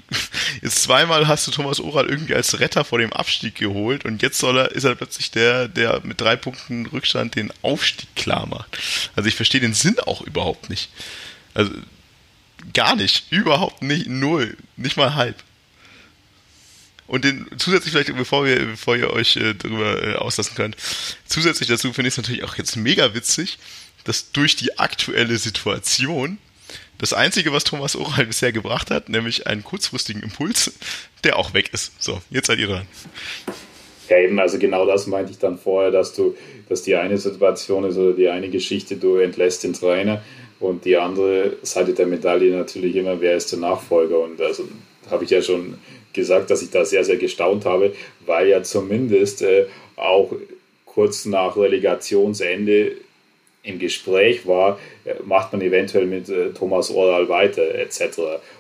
Speaker 1: jetzt zweimal hast du Thomas Oral irgendwie als Retter vor dem Abstieg geholt und jetzt soll er, ist er plötzlich der, der mit drei Punkten Rückstand den Aufstieg klar macht. Also ich verstehe den Sinn auch überhaupt nicht. Also gar nicht, überhaupt nicht, null, nicht mal halb. Und den zusätzlich vielleicht, bevor wir, bevor ihr euch äh, darüber äh, auslassen könnt, zusätzlich dazu finde ich es natürlich auch jetzt mega witzig, dass durch die aktuelle Situation das Einzige, was Thomas Oral bisher gebracht hat, nämlich einen kurzfristigen Impuls, der auch weg ist. So, jetzt seid ihr dran.
Speaker 3: Ja, eben, also genau das meinte ich dann vorher, dass du, dass die eine Situation ist oder die eine Geschichte, du entlässt den Trainer und die andere Seite der Medaille natürlich immer, wer ist der Nachfolger? Und also habe ich ja schon gesagt, dass ich da sehr, sehr gestaunt habe, weil ja zumindest äh, auch kurz nach Relegationsende im Gespräch war, äh, macht man eventuell mit äh, Thomas Oral weiter etc.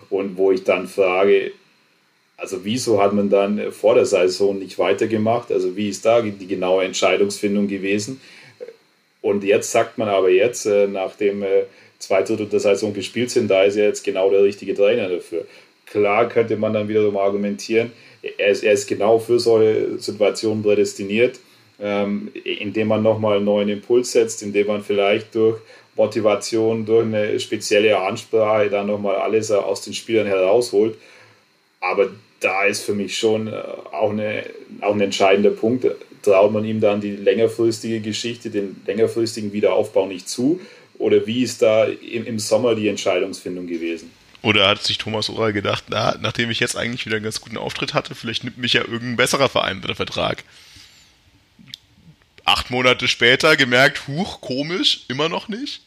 Speaker 3: Und wo ich dann frage, also wieso hat man dann vor der Saison nicht weitergemacht? Also wie ist da die genaue Entscheidungsfindung gewesen? Und jetzt sagt man aber jetzt, äh, nachdem zwei Drittel der Saison gespielt sind, da ist er jetzt genau der richtige Trainer dafür. Klar könnte man dann wiederum argumentieren, er ist, er ist genau für solche Situationen prädestiniert, ähm, indem man nochmal einen neuen Impuls setzt, indem man vielleicht durch Motivation, durch eine spezielle Ansprache dann nochmal alles aus den Spielern herausholt. Aber da ist für mich schon äh, auch, eine, auch ein entscheidender Punkt. Traut man ihm dann die längerfristige Geschichte, den längerfristigen Wiederaufbau nicht zu? Oder wie ist da im, im Sommer die Entscheidungsfindung gewesen?
Speaker 1: Oder hat sich Thomas Oral gedacht, na, nachdem ich jetzt eigentlich wieder einen ganz guten Auftritt hatte, vielleicht nimmt mich ja irgendein besserer Verein unter Vertrag. Acht Monate später gemerkt, huch, komisch, immer noch nicht.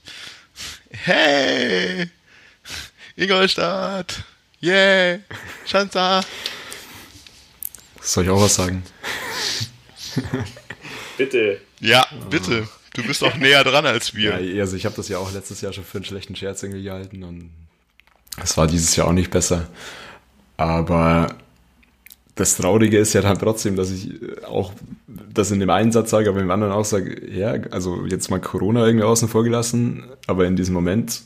Speaker 1: Hey, Ingolstadt, yeah, Schanza.
Speaker 2: Soll ich auch was sagen?
Speaker 3: Bitte.
Speaker 1: Ja, bitte. Du bist auch <laughs> näher dran als wir.
Speaker 2: Ja, also ich habe das ja auch letztes Jahr schon für einen schlechten Scherz irgendwie gehalten und es war dieses Jahr auch nicht besser. Aber das Traurige ist ja dann trotzdem, dass ich auch das in dem einen Satz sage, aber im anderen auch sage, ja, also jetzt mal Corona irgendwie außen vor gelassen, aber in diesem Moment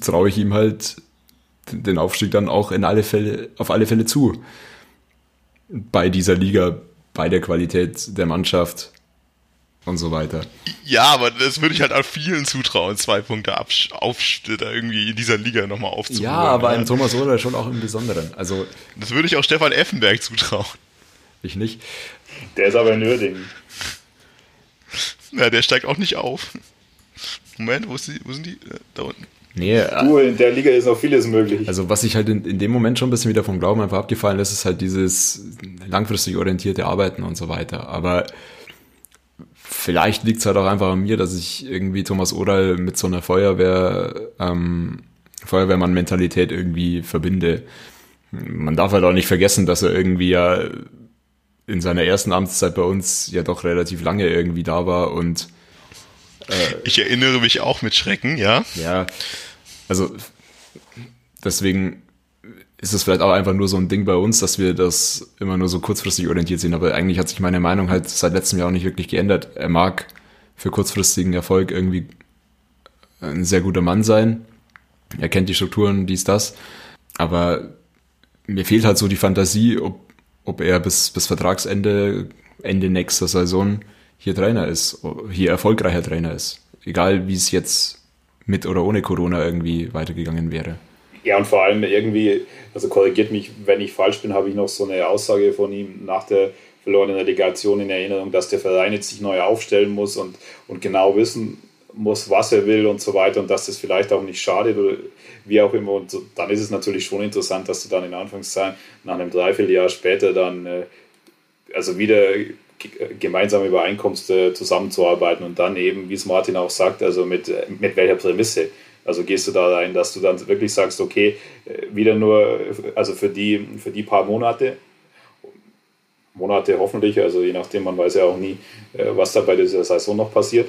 Speaker 2: traue ich ihm halt den Aufstieg dann auch in alle Fälle, auf alle Fälle zu. Bei dieser Liga, bei der Qualität der Mannschaft und so weiter.
Speaker 1: Ja, aber das würde ich halt auch vielen zutrauen, zwei Punkte Aufstieg da irgendwie in dieser Liga nochmal aufzuholen.
Speaker 2: Ja, aber ja. einem Thomas Roder schon auch im Besonderen. Also,
Speaker 1: das würde ich auch Stefan Effenberg zutrauen.
Speaker 2: Ich nicht.
Speaker 3: Der ist aber in Uerdingen.
Speaker 1: Ja, der steigt auch nicht auf. Moment, wo, die, wo sind die? Äh, da unten.
Speaker 2: Nee,
Speaker 3: du, in der Liga ist noch vieles möglich.
Speaker 2: Also was ich halt in, in dem Moment schon ein bisschen wieder vom Glauben einfach abgefallen ist, ist halt dieses langfristig orientierte Arbeiten und so weiter. Aber vielleicht liegt es halt auch einfach an mir, dass ich irgendwie Thomas Oral mit so einer Feuerwehr, ähm, Feuerwehrmann-Mentalität irgendwie verbinde. Man darf halt auch nicht vergessen, dass er irgendwie ja in seiner ersten Amtszeit bei uns ja doch relativ lange irgendwie da war und
Speaker 1: äh, ich erinnere mich auch mit Schrecken, ja.
Speaker 2: Ja, also deswegen ist es vielleicht auch einfach nur so ein Ding bei uns, dass wir das immer nur so kurzfristig orientiert sind. Aber eigentlich hat sich meine Meinung halt seit letztem Jahr auch nicht wirklich geändert. Er mag für kurzfristigen Erfolg irgendwie ein sehr guter Mann sein. Er kennt die Strukturen, dies, das. Aber mir fehlt halt so die Fantasie, ob, ob er bis, bis Vertragsende, Ende nächster Saison hier Trainer ist, hier erfolgreicher Trainer ist. Egal wie es jetzt mit oder ohne Corona irgendwie weitergegangen wäre.
Speaker 3: Ja, und vor allem irgendwie, also korrigiert mich, wenn ich falsch bin, habe ich noch so eine Aussage von ihm nach der verlorenen Relegation in Erinnerung, dass der Verein jetzt sich neu aufstellen muss und, und genau wissen muss, was er will und so weiter und dass das vielleicht auch nicht schadet oder wie auch immer. Und so, dann ist es natürlich schon interessant, dass du dann in Anführungszeichen nach einem Dreivierteljahr später dann äh, also wieder gemeinsame übereinkommst, äh, zusammenzuarbeiten und dann eben, wie es Martin auch sagt, also mit, mit welcher Prämisse. Also gehst du da rein, dass du dann wirklich sagst, okay, äh, wieder nur, also für die, für die paar Monate, Monate hoffentlich, also je nachdem, man weiß ja auch nie, äh, was da bei dieser Saison noch passiert.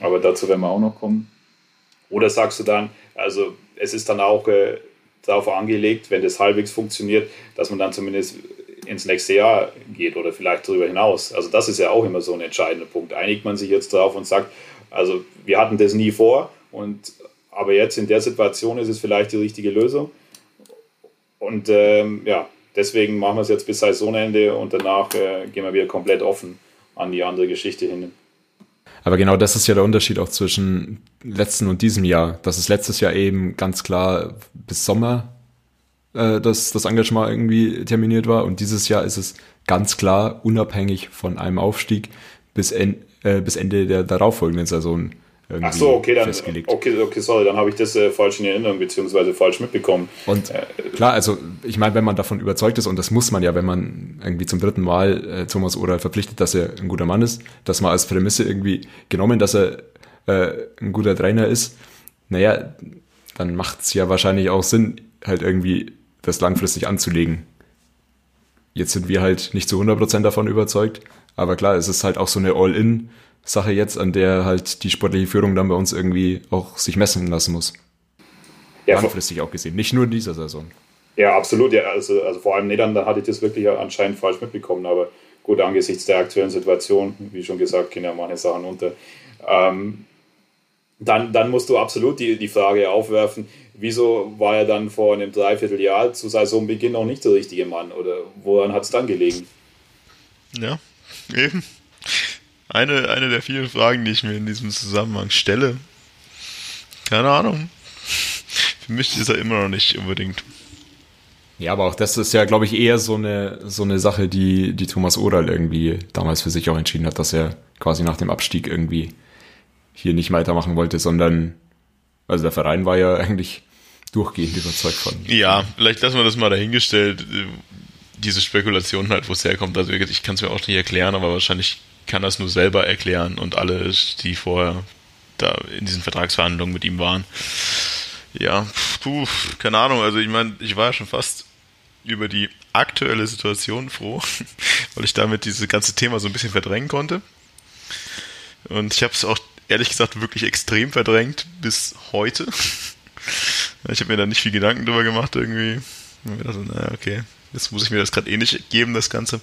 Speaker 3: Aber dazu werden wir auch noch kommen. Oder sagst du dann, also es ist dann auch äh, darauf angelegt, wenn das halbwegs funktioniert, dass man dann zumindest ins nächste Jahr geht oder vielleicht darüber hinaus. Also das ist ja auch immer so ein entscheidender Punkt. Einigt man sich jetzt darauf und sagt, also wir hatten das nie vor und aber jetzt in der Situation ist es vielleicht die richtige Lösung. Und ähm, ja, deswegen machen wir es jetzt bis Saisonende und danach äh, gehen wir wieder komplett offen an die andere Geschichte hin.
Speaker 2: Aber genau das ist ja der Unterschied auch zwischen letzten und diesem Jahr. Das ist letztes Jahr eben ganz klar bis Sommer äh, dass das Engagement irgendwie terminiert war. Und dieses Jahr ist es ganz klar unabhängig von einem Aufstieg bis, en, äh, bis Ende der darauffolgenden Saison.
Speaker 3: Irgendwie Ach so, okay, dann, festgelegt. okay, okay, sorry, dann habe ich das äh, falsch in Erinnerung beziehungsweise falsch mitbekommen.
Speaker 2: Und äh, klar, also ich meine, wenn man davon überzeugt ist, und das muss man ja, wenn man irgendwie zum dritten Mal äh, Thomas Oral verpflichtet, dass er ein guter Mann ist, dass man als Prämisse irgendwie genommen, dass er äh, ein guter Trainer ist, naja, dann macht es ja wahrscheinlich auch Sinn, halt irgendwie das langfristig anzulegen. Jetzt sind wir halt nicht zu 100% davon überzeugt, aber klar, es ist halt auch so eine All-In-Sache jetzt, an der halt die sportliche Führung dann bei uns irgendwie auch sich messen lassen muss. Ja, langfristig auch gesehen, nicht nur in dieser Saison.
Speaker 3: Ja, absolut. Ja, also, also vor allem Nedern, da hatte ich das wirklich anscheinend falsch mitbekommen, aber gut, angesichts der aktuellen Situation, wie schon gesagt, gehen ja manche Sachen unter. Ähm, dann, dann musst du absolut die, die Frage aufwerfen, wieso war er dann vor einem Dreivierteljahr zu Saisonbeginn noch nicht der richtige Mann? Oder woran hat es dann gelegen?
Speaker 1: Ja, eben. Eine, eine der vielen Fragen, die ich mir in diesem Zusammenhang stelle. Keine Ahnung. Für mich ist er immer noch nicht unbedingt.
Speaker 2: Ja, aber auch das ist ja, glaube ich, eher so eine, so eine Sache, die, die Thomas Oral irgendwie damals für sich auch entschieden hat, dass er quasi nach dem Abstieg irgendwie hier nicht weitermachen wollte, sondern, also der Verein war ja eigentlich durchgehend überzeugt von.
Speaker 1: Ja, vielleicht lassen wir das mal dahingestellt, diese Spekulation halt, wo es herkommt. Also ich kann es mir auch nicht erklären, aber wahrscheinlich kann das nur selber erklären und alle, die vorher da in diesen Vertragsverhandlungen mit ihm waren. Ja, puh, keine Ahnung. Also ich meine, ich war ja schon fast über die aktuelle Situation froh, <laughs> weil ich damit dieses ganze Thema so ein bisschen verdrängen konnte. Und ich habe es auch ehrlich gesagt wirklich extrem verdrängt bis heute. <laughs> Ich habe mir da nicht viel Gedanken drüber gemacht irgendwie. Ich dachte, naja, okay, jetzt muss ich mir das gerade eh nicht geben, das Ganze.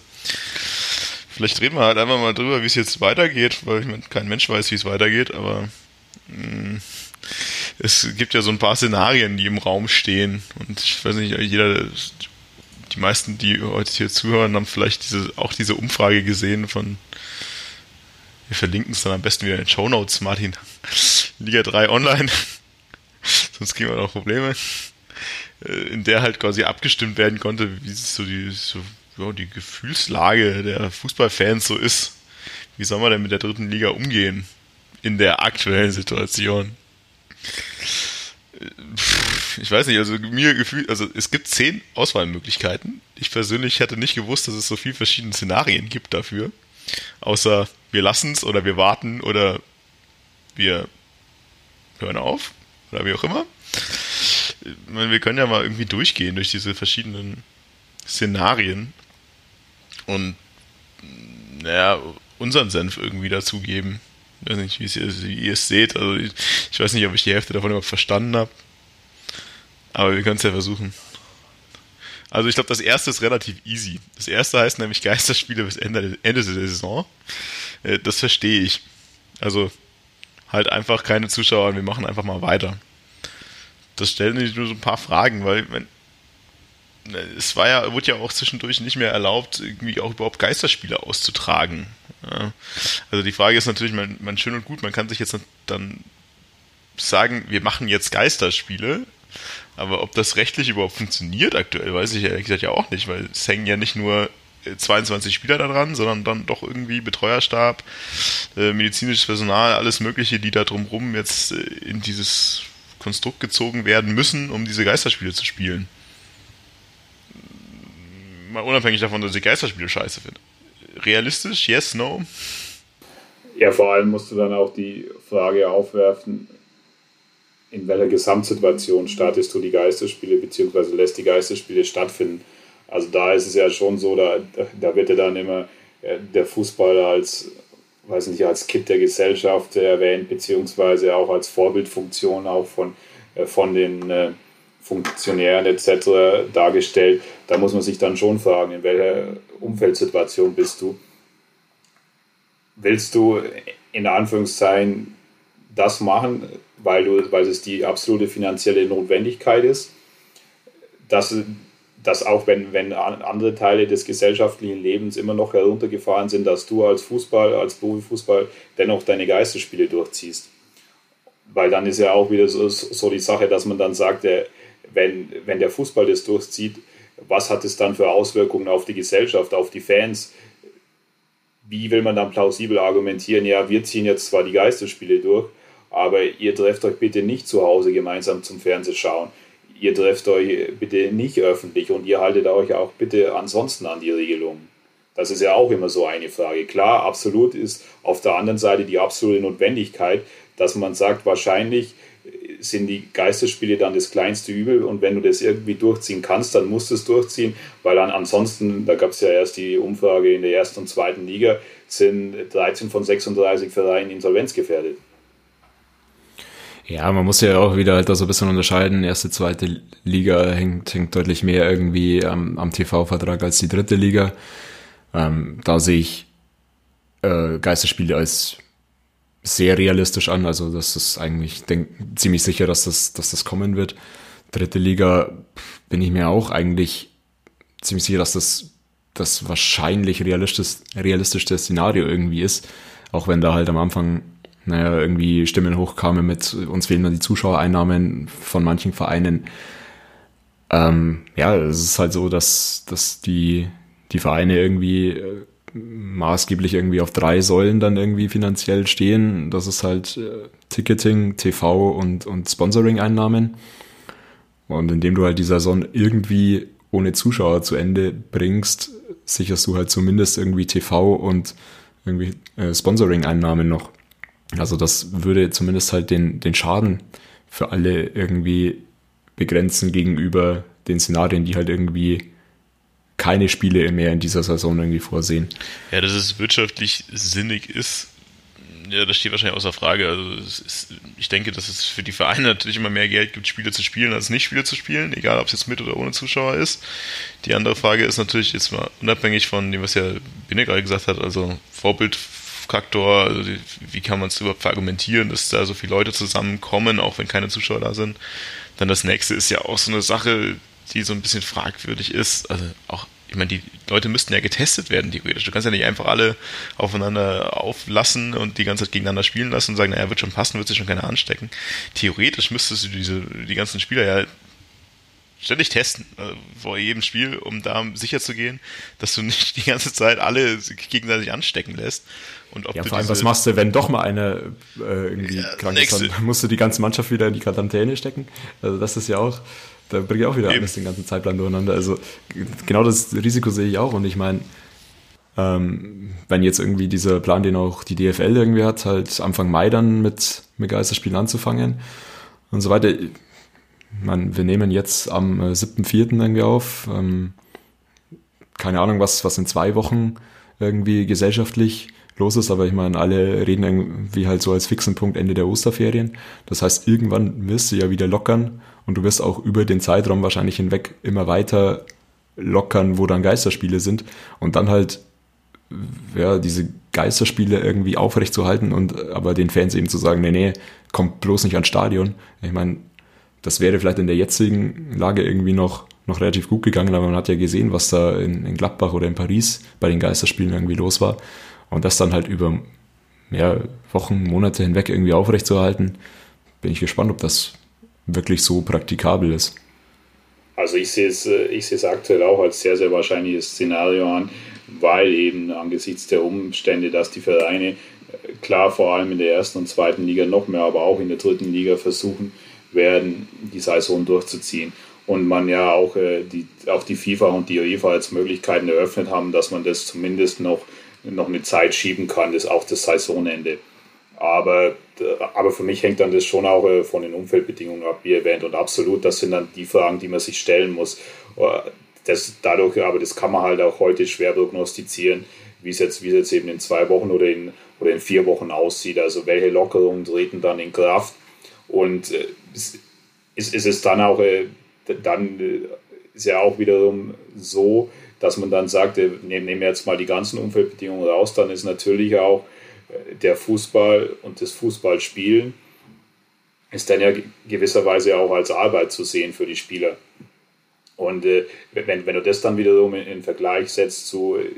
Speaker 1: Vielleicht reden wir halt einfach mal drüber, wie es jetzt weitergeht, weil ich meine, kein Mensch weiß, wie es weitergeht, aber mh, mm, es gibt ja so ein paar Szenarien, die im Raum stehen. Und ich weiß nicht, jeder, die meisten, die heute hier zuhören, haben vielleicht diese, auch diese Umfrage gesehen von, wir verlinken es dann am besten wieder in den Show Notes, Martin. <laughs> Liga 3 online. <laughs> Sonst kriegen wir noch Probleme. Äh, in der halt quasi abgestimmt werden konnte, wie so die, so, ja, die Gefühlslage der Fußballfans so ist. Wie soll man denn mit der dritten Liga umgehen? In der aktuellen Situation ich weiß nicht, also mir gefühlt, also es gibt zehn Auswahlmöglichkeiten. Ich persönlich hätte nicht gewusst, dass es so viele verschiedene Szenarien gibt dafür. Außer wir lassen es oder wir warten oder wir hören auf oder wie auch immer. Meine, wir können ja mal irgendwie durchgehen durch diese verschiedenen Szenarien und naja, unseren Senf irgendwie dazugeben. Ich weiß nicht, wie, ihr es seht. Also ich, ich, weiß nicht, ob ich die Hälfte davon überhaupt verstanden habe. Aber wir können es ja versuchen. Also ich glaube, das erste ist relativ easy. Das erste heißt nämlich Geisterspiele bis Ende, Ende der Saison. Äh, das verstehe ich. Also halt einfach keine Zuschauer, wir machen einfach mal weiter. Das stellen nicht nur so ein paar Fragen, weil wenn, es war ja, wurde ja auch zwischendurch nicht mehr erlaubt, irgendwie auch überhaupt Geisterspiele auszutragen. Also die Frage ist natürlich, man, man schön und gut, man kann sich jetzt dann sagen, wir machen jetzt Geisterspiele, aber ob das rechtlich überhaupt funktioniert aktuell, weiß ich ehrlich gesagt ja auch nicht, weil es hängen ja nicht nur 22 Spieler daran, sondern dann doch irgendwie Betreuerstab, äh, medizinisches Personal, alles Mögliche, die da drumrum jetzt äh, in dieses Konstrukt gezogen werden müssen, um diese Geisterspiele zu spielen. Mal unabhängig davon, dass ich Geisterspiele scheiße finde realistisch? Yes, no?
Speaker 3: Ja, vor allem musst du dann auch die Frage aufwerfen, in welcher Gesamtsituation startest du die Geisterspiele beziehungsweise lässt die Geisterspiele stattfinden. Also da ist es ja schon so, da, da wird ja dann immer äh, der Fußballer als, weiß nicht, als Kind der Gesellschaft erwähnt, beziehungsweise auch als Vorbildfunktion auch von, äh, von den äh, Funktionären etc. dargestellt. Da muss man sich dann schon fragen, in welcher Umfeldsituation bist du? Willst du in Anführungszeichen das machen, weil, du, weil es die absolute finanzielle Notwendigkeit ist, dass, dass auch wenn, wenn andere Teile des gesellschaftlichen Lebens immer noch heruntergefahren sind, dass du als Fußball, als Profifußball dennoch deine Geisterspiele durchziehst. Weil dann ist ja auch wieder so, so die Sache, dass man dann sagt, wenn, wenn der Fußball das durchzieht, was hat es dann für Auswirkungen auf die Gesellschaft, auf die Fans? Wie will man dann plausibel argumentieren, ja, wir ziehen jetzt zwar die Geisterspiele durch, aber ihr trefft euch bitte nicht zu Hause gemeinsam zum Fernsehschauen. Ihr trefft euch bitte nicht öffentlich und ihr haltet euch auch bitte ansonsten an die Regelungen. Das ist ja auch immer so eine Frage. Klar, absolut ist auf der anderen Seite die absolute Notwendigkeit, dass man sagt, wahrscheinlich sind die Geisterspiele dann das kleinste Übel und wenn du das irgendwie durchziehen kannst, dann musst du es durchziehen, weil dann ansonsten, da gab es ja erst die Umfrage in der ersten und zweiten Liga, sind 13 von 36 Vereinen insolvenzgefährdet.
Speaker 2: Ja, man muss ja auch wieder halt da so ein bisschen unterscheiden. Erste, zweite Liga hängt, hängt deutlich mehr irgendwie am, am TV-Vertrag als die dritte Liga. Ähm, da sehe ich äh, Geisterspiele als sehr realistisch an. Also das ist eigentlich denk, ziemlich sicher, dass das, dass das kommen wird. Dritte Liga bin ich mir auch eigentlich ziemlich sicher, dass das das wahrscheinlich realistisch, realistischste Szenario irgendwie ist. Auch wenn da halt am Anfang, naja, irgendwie Stimmen hochkamen mit uns fehlen dann die Zuschauereinnahmen von manchen Vereinen. Ähm, ja, es ist halt so, dass, dass die, die Vereine irgendwie äh, maßgeblich irgendwie auf drei Säulen dann irgendwie finanziell stehen. Das ist halt äh, Ticketing, TV und, und Sponsoring-Einnahmen. Und indem du halt die Saison irgendwie ohne Zuschauer zu Ende bringst, sicherst du halt zumindest irgendwie TV und irgendwie äh, Sponsoring-Einnahmen noch. Also das würde zumindest halt den, den Schaden für alle irgendwie begrenzen gegenüber den Szenarien, die halt irgendwie keine Spiele mehr in dieser Saison irgendwie vorsehen.
Speaker 1: Ja, dass es wirtschaftlich sinnig ist, ja, das steht wahrscheinlich außer Frage. Also ist, ich denke, dass es für die Vereine natürlich immer mehr Geld gibt, Spiele zu spielen, als nicht Spiele zu spielen, egal ob es jetzt mit oder ohne Zuschauer ist. Die andere Frage ist natürlich jetzt mal unabhängig von dem, was ja Binne gerade gesagt hat, also Vorbildfaktor, also wie kann man es überhaupt verargumentieren, dass da so viele Leute zusammenkommen, auch wenn keine Zuschauer da sind. Dann das nächste ist ja auch so eine Sache, die so ein bisschen fragwürdig ist. Also auch ich meine, die Leute müssten ja getestet werden, theoretisch. Du kannst ja nicht einfach alle aufeinander auflassen und die ganze Zeit gegeneinander spielen lassen und sagen, naja, wird schon passen, wird sich schon keiner anstecken. Theoretisch müsstest du diese, die ganzen Spieler ja ständig testen äh, vor jedem Spiel, um da sicher zu gehen, dass du nicht die ganze Zeit alle gegenseitig anstecken lässt.
Speaker 2: Und ob ja, vor allem, was machst du, wenn doch mal einer äh, irgendwie ja, krank ist, dann musst du die ganze Mannschaft wieder in die Quarantäne stecken. Also das ist ja auch da bringe ich auch wieder Eben. alles den ganzen Zeitplan durcheinander. Also genau das Risiko sehe ich auch. Und ich meine, ähm, wenn jetzt irgendwie dieser Plan, den auch die DFL irgendwie hat, halt Anfang Mai dann mit, mit Geisterspielen anzufangen und so weiter. Ich meine, wir nehmen jetzt am äh, 7.4. irgendwie auf. Ähm, keine Ahnung, was, was in zwei Wochen irgendwie gesellschaftlich los ist, aber ich meine, alle reden irgendwie halt so als fixen Punkt Ende der Osterferien. Das heißt, irgendwann wirst du ja wieder lockern und du wirst auch über den Zeitraum wahrscheinlich hinweg immer weiter lockern, wo dann Geisterspiele sind und dann halt ja, diese Geisterspiele irgendwie aufrechtzuerhalten und aber den Fans eben zu sagen, nee, nee, kommt bloß nicht ans Stadion. Ich meine, das wäre vielleicht in der jetzigen Lage irgendwie noch, noch relativ gut gegangen, aber man hat ja gesehen, was da in, in Gladbach oder in Paris bei den Geisterspielen irgendwie los war. Und das dann halt über ja, Wochen, Monate hinweg irgendwie aufrechtzuerhalten, bin ich gespannt, ob das wirklich so praktikabel ist.
Speaker 3: Also ich sehe es, äh, ich sehe es aktuell auch als sehr, sehr wahrscheinliches Szenario an, weil eben angesichts der Umstände, dass die Vereine äh, klar vor allem in der ersten und zweiten Liga noch mehr, aber auch in der dritten Liga versuchen werden, die Saison durchzuziehen. Und man ja auch, äh, die, auch die FIFA und die UEFA als Möglichkeiten eröffnet haben, dass man das zumindest noch, noch eine Zeit schieben kann, das auch das Saisonende. Aber, aber für mich hängt dann das schon auch äh, von den Umfeldbedingungen ab, wie erwähnt. Und absolut, das sind dann die Fragen, die man sich stellen muss. Äh, das, dadurch, aber das kann man halt auch heute schwer prognostizieren, wie es jetzt, wie es jetzt eben in zwei Wochen oder in, oder in vier Wochen aussieht. Also welche Lockerungen treten dann in Kraft. Und äh, ist, ist es dann auch, dann ist ja auch wiederum so, dass man dann sagt, nehmen wir jetzt mal die ganzen Umfeldbedingungen raus, dann ist natürlich auch der Fußball und das Fußballspielen ist dann ja gewisserweise auch als Arbeit zu sehen für die Spieler. Und äh, wenn, wenn du das dann wiederum in, in Vergleich setzt zu, äh,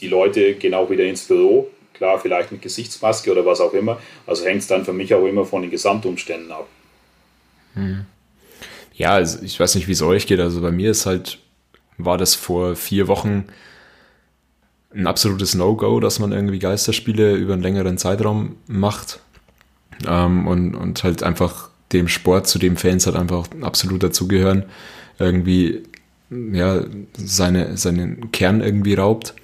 Speaker 3: die Leute gehen auch wieder ins Büro, klar, vielleicht mit Gesichtsmaske oder was auch immer, also hängt es dann für mich auch immer von den Gesamtumständen ab.
Speaker 2: Hm. Ja, also ich weiß nicht, wie es euch geht, also bei mir ist halt, war das vor vier Wochen ein absolutes No-Go, dass man irgendwie Geisterspiele über einen längeren Zeitraum macht ähm, und, und halt einfach dem Sport, zu dem Fans halt einfach absolut dazugehören, irgendwie ja, seine, seinen Kern irgendwie raubt.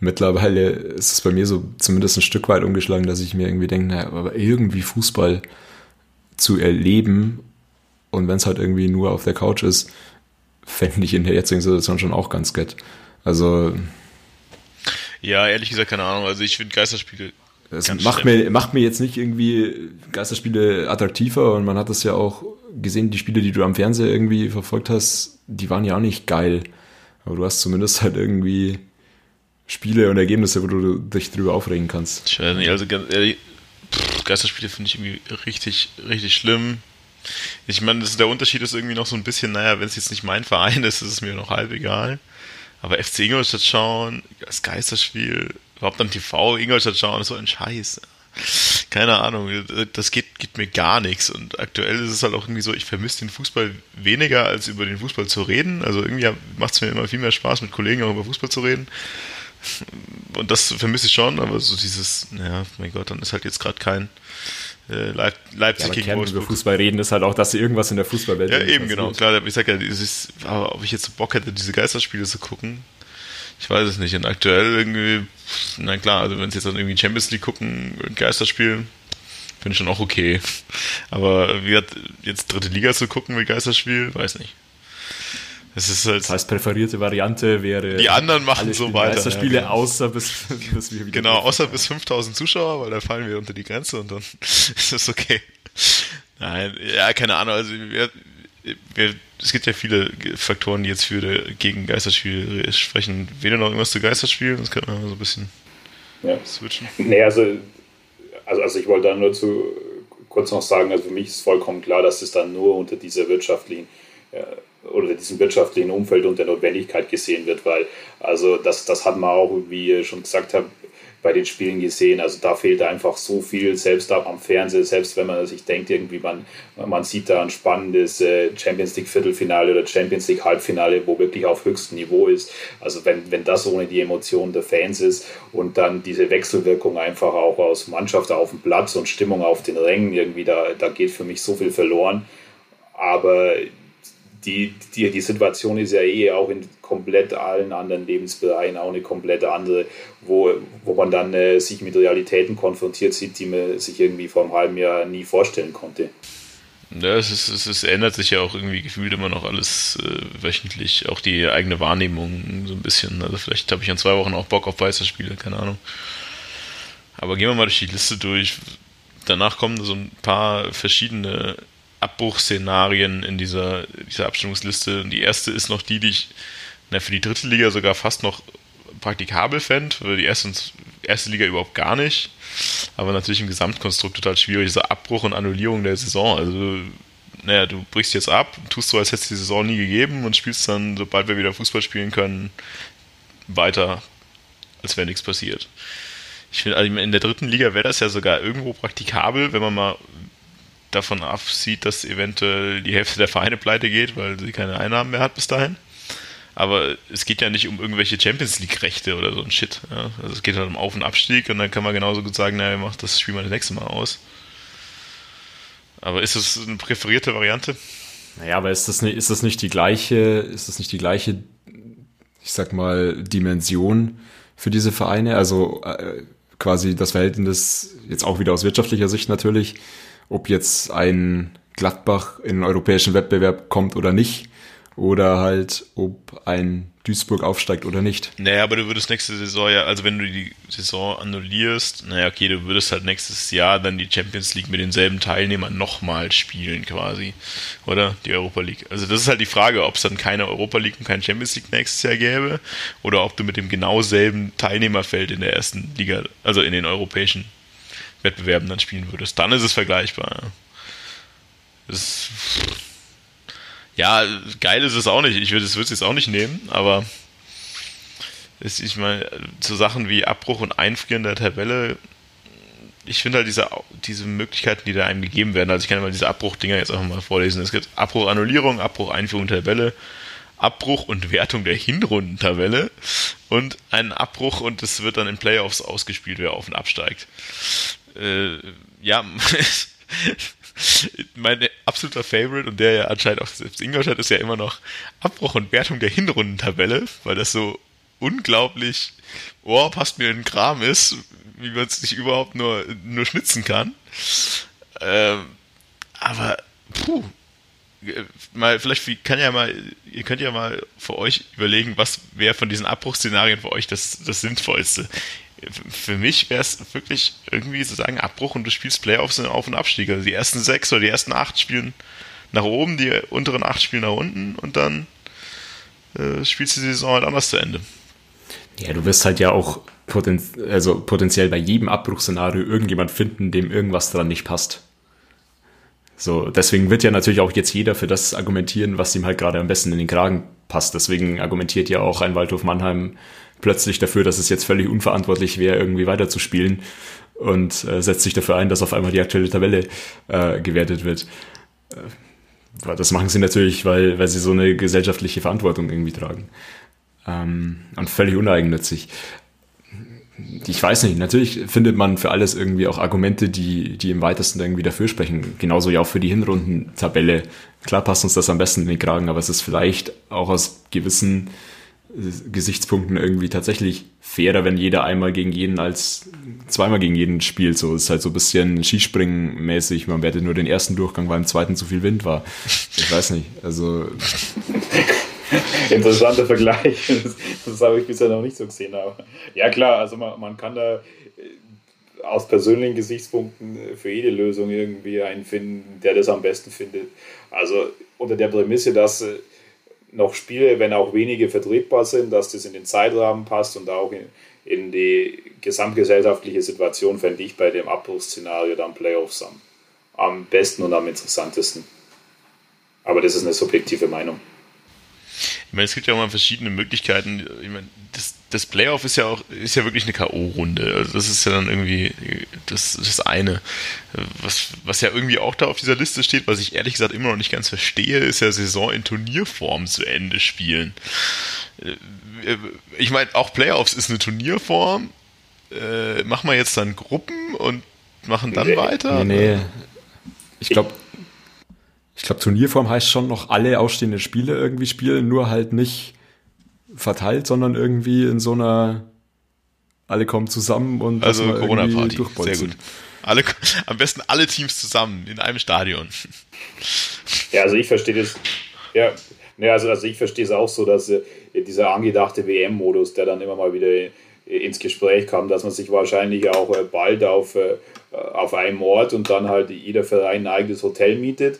Speaker 2: Mittlerweile ist es bei mir so zumindest ein Stück weit umgeschlagen, dass ich mir irgendwie denke, naja, aber irgendwie Fußball zu erleben und wenn es halt irgendwie nur auf der Couch ist, <laughs> fände ich in der jetzigen Situation schon auch ganz gut. Also
Speaker 1: ja, ehrlich gesagt, keine Ahnung. Also ich finde Geisterspiele.
Speaker 2: Das macht mir, macht mir jetzt nicht irgendwie Geisterspiele attraktiver und man hat das ja auch gesehen, die Spiele, die du am Fernseher irgendwie verfolgt hast, die waren ja auch nicht geil. Aber du hast zumindest halt irgendwie Spiele und Ergebnisse, wo du dich drüber aufregen kannst.
Speaker 1: Ich weiß nicht, also ganz ehrlich, pff, Geisterspiele finde ich irgendwie richtig, richtig schlimm. Ich meine, der Unterschied ist irgendwie noch so ein bisschen, naja, wenn es jetzt nicht mein Verein ist, ist es mir noch halb egal. Aber FC Ingolstadt schauen, das Geisterspiel, überhaupt am TV Ingolstadt schauen, ist so ein Scheiß. Keine Ahnung, das geht, geht mir gar nichts. Und aktuell ist es halt auch irgendwie so, ich vermisse den Fußball weniger, als über den Fußball zu reden. Also irgendwie macht es mir immer viel mehr Spaß, mit Kollegen auch über Fußball zu reden. Und das vermisse ich schon, aber so dieses, naja, mein Gott, dann ist halt jetzt gerade kein, Leip Leipzig
Speaker 2: ja,
Speaker 1: gegen
Speaker 2: Kern
Speaker 1: Wolfsburg.
Speaker 2: über Fußball reden ist halt auch, dass sie irgendwas in der Fußballwelt
Speaker 1: Ja, eben, genau. Klar, ich sag ja, aber ob ich jetzt so Bock hätte, diese Geisterspiele zu gucken, ich weiß es nicht. Und aktuell irgendwie, na klar, also wenn sie jetzt dann irgendwie Champions League gucken, Geisterspiel, finde ich schon auch okay. <laughs> Aber wie hat jetzt dritte Liga zu gucken mit Geisterspiel, weiß nicht. Halt
Speaker 2: Das heißt, präferierte Variante wäre.
Speaker 1: Die anderen machen
Speaker 2: alle
Speaker 1: so weiter,
Speaker 2: Geisterspiele,
Speaker 1: ja, genau.
Speaker 2: außer bis, <laughs> bis wir wieder.
Speaker 1: Genau, außer bis 5000 Zuschauer, weil da fallen wir unter die Grenze und dann <laughs> ist das okay. Nein, ja, keine Ahnung. Also wir, wir, es gibt ja viele Faktoren, die jetzt für gegen Geisterspiel sprechen. Weder noch irgendwas zu Geisterspielen, das könnte man mal so ein bisschen
Speaker 3: Ja.
Speaker 1: switchen.
Speaker 3: Nee, also, also, also ich wollte da nur zu kurz noch sagen, also für mich ist vollkommen klar, dass es dann nur unter dieser wirtschaftlichen äh, oder diesem wirtschaftlichen Umfeld und der Notwendigkeit gesehen wird, weil also das, das hat man auch, wie ihr schon gesagt habt, bei den Spielen gesehen. Also da fehlt einfach so viel, selbst da am Fernsehen, selbst wenn man sich denkt, irgendwie man, man sieht da ein spannendes äh, Champions League Viertelfinale oder Champions League Halbfinale, wo wirklich auf höchstem Niveau ist. Also wenn, wenn das ohne die Emotionen der Fans ist und dann diese Wechselwirkung einfach auch aus Mannschaft auf dem Platz und Stimmung auf den Rängen irgendwie, da, da geht für mich so viel verloren. Aber die, die, die Situation ist ja eh auch in komplett allen anderen Lebensbereichen auch eine komplett andere, wo, wo man dann äh, sich mit Realitäten konfrontiert sieht, die man sich irgendwie vor einem halben Jahr nie vorstellen konnte.
Speaker 1: Ja, es, ist, es, ist, ändert sich ja auch irgendwie gefühlt immer noch alles äh, wöchentlich, auch die eigene Wahrnehmung so ein bisschen. Also vielleicht habe ich in zwei Wochen auch Bock auf Weißerspiele, keine Ahnung. Aber gehen wir mal durch die Liste durch. Danach kommen so ein paar verschiedene Abbruchszenarien in dieser, dieser Abstimmungsliste. Und die erste ist noch die, die ich na, für die dritte Liga sogar fast noch praktikabel fände, für die erste, erste Liga überhaupt gar nicht. Aber natürlich im Gesamtkonstrukt total schwierig, so Abbruch und Annullierung der Saison. Also, naja, du brichst jetzt ab, tust so, als hättest du die Saison nie gegeben und spielst dann, sobald wir wieder Fußball spielen können, weiter, als wäre nichts passiert. Ich finde, also in der dritten Liga wäre das ja sogar irgendwo praktikabel, wenn man mal davon absieht, dass eventuell die Hälfte der Vereine pleite geht, weil sie keine Einnahmen mehr hat bis dahin. Aber es geht ja nicht um irgendwelche Champions League-Rechte oder so ein Shit. Ja? Also es geht halt um Auf- und Abstieg und dann kann man genauso gut sagen, naja, macht das Spiel mal das nächste Mal aus. Aber ist das eine präferierte Variante?
Speaker 2: Naja, aber ist das nicht, ist das nicht die gleiche, ist das nicht die gleiche, ich sag mal, Dimension für diese Vereine? Also äh, quasi das Verhältnis, jetzt auch wieder aus wirtschaftlicher Sicht natürlich, ob jetzt ein Gladbach in den europäischen Wettbewerb kommt oder nicht, oder halt, ob ein Duisburg aufsteigt oder nicht.
Speaker 1: Naja, aber du würdest nächste Saison ja, also wenn du die Saison annullierst, naja, okay, du würdest halt nächstes Jahr dann die Champions League mit denselben Teilnehmern nochmal spielen quasi, oder? Die Europa League. Also das ist halt die Frage, ob es dann keine Europa League und keine Champions League nächstes Jahr gäbe, oder ob du mit dem genau selben Teilnehmerfeld in der ersten Liga, also in den europäischen Wettbewerben dann spielen würdest. Dann ist es vergleichbar. Ist, ja, geil ist es auch nicht. Ich würde es jetzt auch nicht nehmen, aber ist, ich meine, zu Sachen wie Abbruch und Einfrieren der Tabelle, ich finde halt diese, diese Möglichkeiten, die da einem gegeben werden, also ich kann mal diese Abbruchdinger jetzt einfach mal vorlesen. Es gibt Abbruch, Annullierung, Abbruch, Einführung der Tabelle, Abbruch und Wertung der Hinrundentabelle und einen Abbruch und es wird dann in Playoffs ausgespielt, wer auf und absteigt. Äh, ja, <laughs> mein absoluter Favorite und der ja anscheinend auch selbst Ingolstadt ist ja immer noch Abbruch und Wertung der Hinrundentabelle, weil das so unglaublich, oh, passt mir in den Kram ist, wie man es sich überhaupt nur, nur schnitzen kann. Ähm, aber, puh, mal, vielleicht kann ja mal, ihr könnt ja mal für euch überlegen, was wäre von diesen Abbruchszenarien für euch das, das Sinnvollste für mich wäre es wirklich irgendwie zu sagen Abbruch und du spielst Playoffs in Auf- und Abstieg. Also die ersten sechs oder die ersten acht spielen nach oben, die unteren acht spielen nach unten und dann äh, spielst du die Saison halt anders zu Ende.
Speaker 2: Ja, du wirst halt ja auch poten also potenziell bei jedem Abbruchszenario irgendjemand finden, dem irgendwas dran nicht passt. So, deswegen wird ja natürlich auch jetzt jeder für das argumentieren, was ihm halt gerade am besten in den Kragen passt. Deswegen argumentiert ja auch ein Waldhof Mannheim plötzlich dafür, dass es jetzt völlig unverantwortlich wäre, irgendwie weiterzuspielen und äh, setzt sich dafür ein, dass auf einmal die aktuelle Tabelle äh, gewertet wird. Äh, das machen sie natürlich, weil, weil sie so eine gesellschaftliche Verantwortung irgendwie tragen. Ähm, und völlig uneigennützig. ich weiß nicht, natürlich findet man für alles irgendwie auch Argumente, die, die im weitesten irgendwie dafür sprechen. Genauso ja auch für die Hinrundentabelle. Klar passt uns das am besten in den Kragen, aber es ist vielleicht auch aus gewissen Gesichtspunkten irgendwie tatsächlich fairer, wenn jeder einmal gegen jeden als zweimal gegen jeden spielt. So ist halt so ein bisschen Skispringen-mäßig. Man wertet nur den ersten Durchgang, weil im zweiten zu viel Wind war. Ich weiß nicht. Also. <laughs>
Speaker 3: Interessanter Vergleich. Das, das habe ich bisher noch nicht so gesehen. Aber ja, klar, also man, man kann da äh, aus persönlichen Gesichtspunkten für jede Lösung irgendwie einen finden, der das am besten findet. Also unter der Prämisse, dass äh, noch Spiele, wenn auch wenige vertretbar sind, dass das in den Zeitrahmen passt und auch in, in die gesamtgesellschaftliche Situation, fände ich bei dem Abbruchsszenario dann Playoffs am, am besten und am interessantesten. Aber das ist eine subjektive Meinung.
Speaker 1: Ich meine, es gibt ja auch mal verschiedene Möglichkeiten. Ich meine, das, das Playoff ist ja auch, ist ja wirklich eine K.O.-Runde. Also das ist ja dann irgendwie das, das eine. Was, was ja irgendwie auch da auf dieser Liste steht, was ich ehrlich gesagt immer noch nicht ganz verstehe, ist ja Saison in Turnierform zu Ende spielen. Äh, ich meine, auch Playoffs ist eine Turnierform. Äh, machen wir jetzt dann Gruppen und machen dann nee, weiter?
Speaker 2: Nee, nee. Ich glaube, glaube, Turnierform heißt schon noch alle ausstehenden Spiele irgendwie spielen, nur halt nicht verteilt, sondern irgendwie in so einer alle kommen zusammen und
Speaker 1: also Corona-Party. Sehr gut. Alle, am besten alle Teams zusammen in einem Stadion.
Speaker 3: Ja, also ich verstehe das. Ja, ne, also, also ich verstehe es auch so, dass äh, dieser angedachte WM-Modus, der dann immer mal wieder äh, ins Gespräch kam, dass man sich wahrscheinlich auch äh, bald auf, äh, auf einem Ort und dann halt jeder Verein ein eigenes Hotel mietet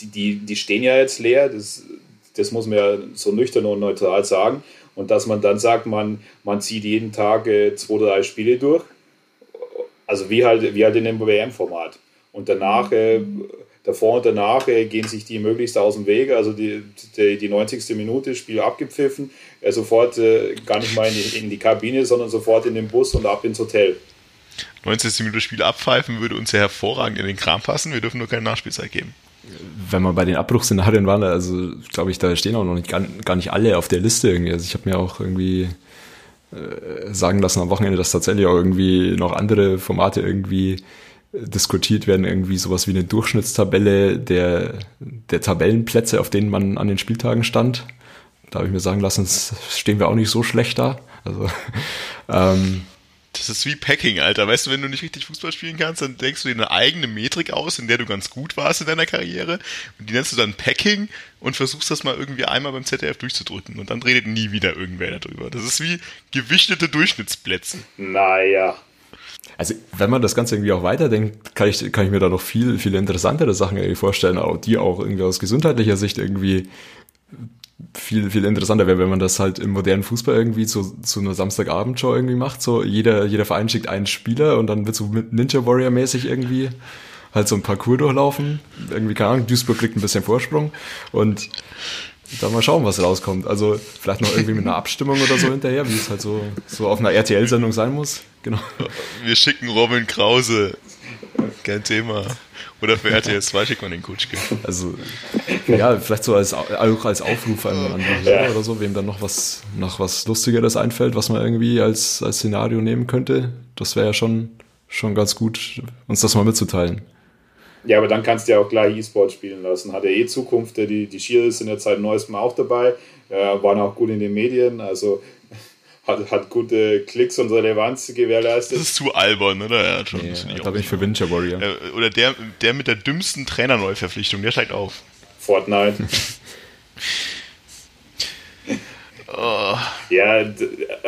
Speaker 3: die, die, die stehen ja jetzt leer, das, das muss man ja so nüchtern und neutral sagen. Und dass man dann sagt, man, man zieht jeden Tag äh, zwei, drei Spiele durch, also wie halt, wie halt in dem WM-Format. Und danach, äh, davor und danach äh, gehen sich die möglichst aus dem Weg. Also die, die, die 90. Minute, Spiel abgepfiffen, äh, sofort äh, gar nicht mal in die, in die Kabine, sondern sofort in den Bus und ab ins Hotel.
Speaker 1: 90. Minute Spiel abpfeifen würde uns ja hervorragend in den Kram passen. Wir dürfen nur keine Nachspielzeit geben.
Speaker 2: Wenn man bei den Abbruchsszenarien war, also glaube ich, da stehen auch noch nicht, gar, gar nicht alle auf der Liste irgendwie. Also ich habe mir auch irgendwie äh, sagen lassen am Wochenende, dass tatsächlich auch irgendwie noch andere Formate irgendwie diskutiert werden, irgendwie sowas wie eine Durchschnittstabelle der, der Tabellenplätze, auf denen man an den Spieltagen stand. Da habe ich mir sagen lassen, stehen wir auch nicht so schlecht da. Also <laughs> ähm,
Speaker 1: das ist wie Packing, Alter. Weißt du, wenn du nicht richtig Fußball spielen kannst, dann denkst du dir eine eigene Metrik aus, in der du ganz gut warst in deiner Karriere. Und die nennst du dann Packing und versuchst das mal irgendwie einmal beim ZDF durchzudrücken. Und dann redet nie wieder irgendwer darüber. Das ist wie gewichtete Durchschnittsplätze.
Speaker 3: Naja.
Speaker 2: Also, wenn man das Ganze irgendwie auch weiterdenkt, kann ich, kann ich mir da noch viel, viel interessantere Sachen irgendwie vorstellen, auch die auch irgendwie aus gesundheitlicher Sicht irgendwie viel, viel interessanter wäre, wenn man das halt im modernen Fußball irgendwie zu, zu einer Samstagabendshow irgendwie macht. So jeder, jeder Verein schickt einen Spieler und dann wird so Ninja Warrior mäßig irgendwie halt so ein Parcours durchlaufen. Irgendwie, keine Ahnung, Duisburg kriegt ein bisschen Vorsprung und dann mal schauen, was rauskommt. Also vielleicht noch irgendwie mit einer Abstimmung oder so hinterher, wie es halt so, so auf einer RTL-Sendung sein muss. Genau.
Speaker 1: Wir schicken Robin Krause. Kein Thema. Oder für RTL 2 schickt man den Kutschke.
Speaker 2: Also, ja, vielleicht so als, auch als Aufruf an, an die Hörer oder so, wem dann noch was, noch was Lustigeres einfällt, was man irgendwie als, als Szenario nehmen könnte. Das wäre ja schon, schon ganz gut, uns das mal mitzuteilen.
Speaker 3: Ja, aber dann kannst du ja auch gleich E-Sport spielen lassen. Hat ja eh Zukunft. Die, die Schiris sind jetzt seit neuestem auch dabei, äh, waren auch gut in den Medien. Also hat, hat gute Klicks und Relevanz gewährleistet.
Speaker 1: Das ist zu albern, oder? Ja,
Speaker 2: schon, nee, da bin ich für Winter Warrior.
Speaker 1: Oder der, der mit der dümmsten Trainerneuverpflichtung, der steigt auf.
Speaker 3: Fortnite. oh. <laughs> Ja,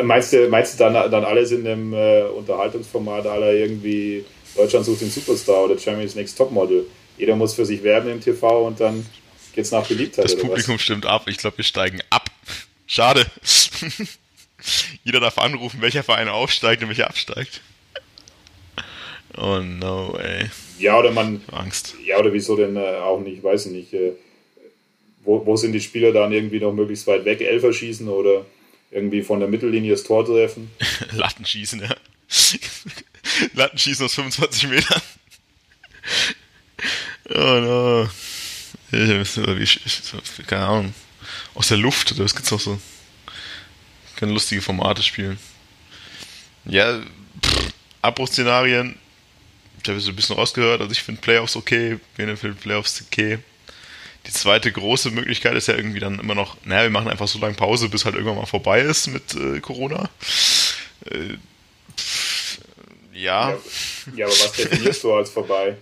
Speaker 3: meinst du, meinst du dann, dann alles in dem äh, Unterhaltungsformat aller irgendwie Deutschland sucht den Superstar oder Germany's Next Topmodel? Jeder muss für sich werben im TV und dann geht's nach Beliebtheit.
Speaker 1: Das Publikum was? stimmt ab. Ich glaube, wir steigen ab. Schade. <laughs> <laughs> Jeder darf anrufen, welcher Verein aufsteigt und welcher absteigt. Oh no, ey.
Speaker 3: Ja, oder man. Angst. Ja, oder wieso denn äh, auch nicht, weiß ich nicht. Äh, wo, wo sind die Spieler dann irgendwie noch möglichst weit weg Elfer schießen oder irgendwie von der Mittellinie das Tor treffen? <laughs>
Speaker 1: Lattenschießen, ja. <laughs> Lattenschießen aus 25 Metern. Oh no. Keine Ahnung. Aus der Luft, das gibt's auch so. Keine lustige Formate spielen. Ja, Abbruchszenarien, ich habe so ein bisschen rausgehört, also ich finde Playoffs okay, Bene findet Playoffs okay. Die zweite große Möglichkeit ist ja irgendwie dann immer noch, naja, wir machen einfach so lange Pause, bis halt irgendwann mal vorbei ist mit äh, Corona. Äh,
Speaker 3: ja. ja. ja. aber was definierst du als vorbei?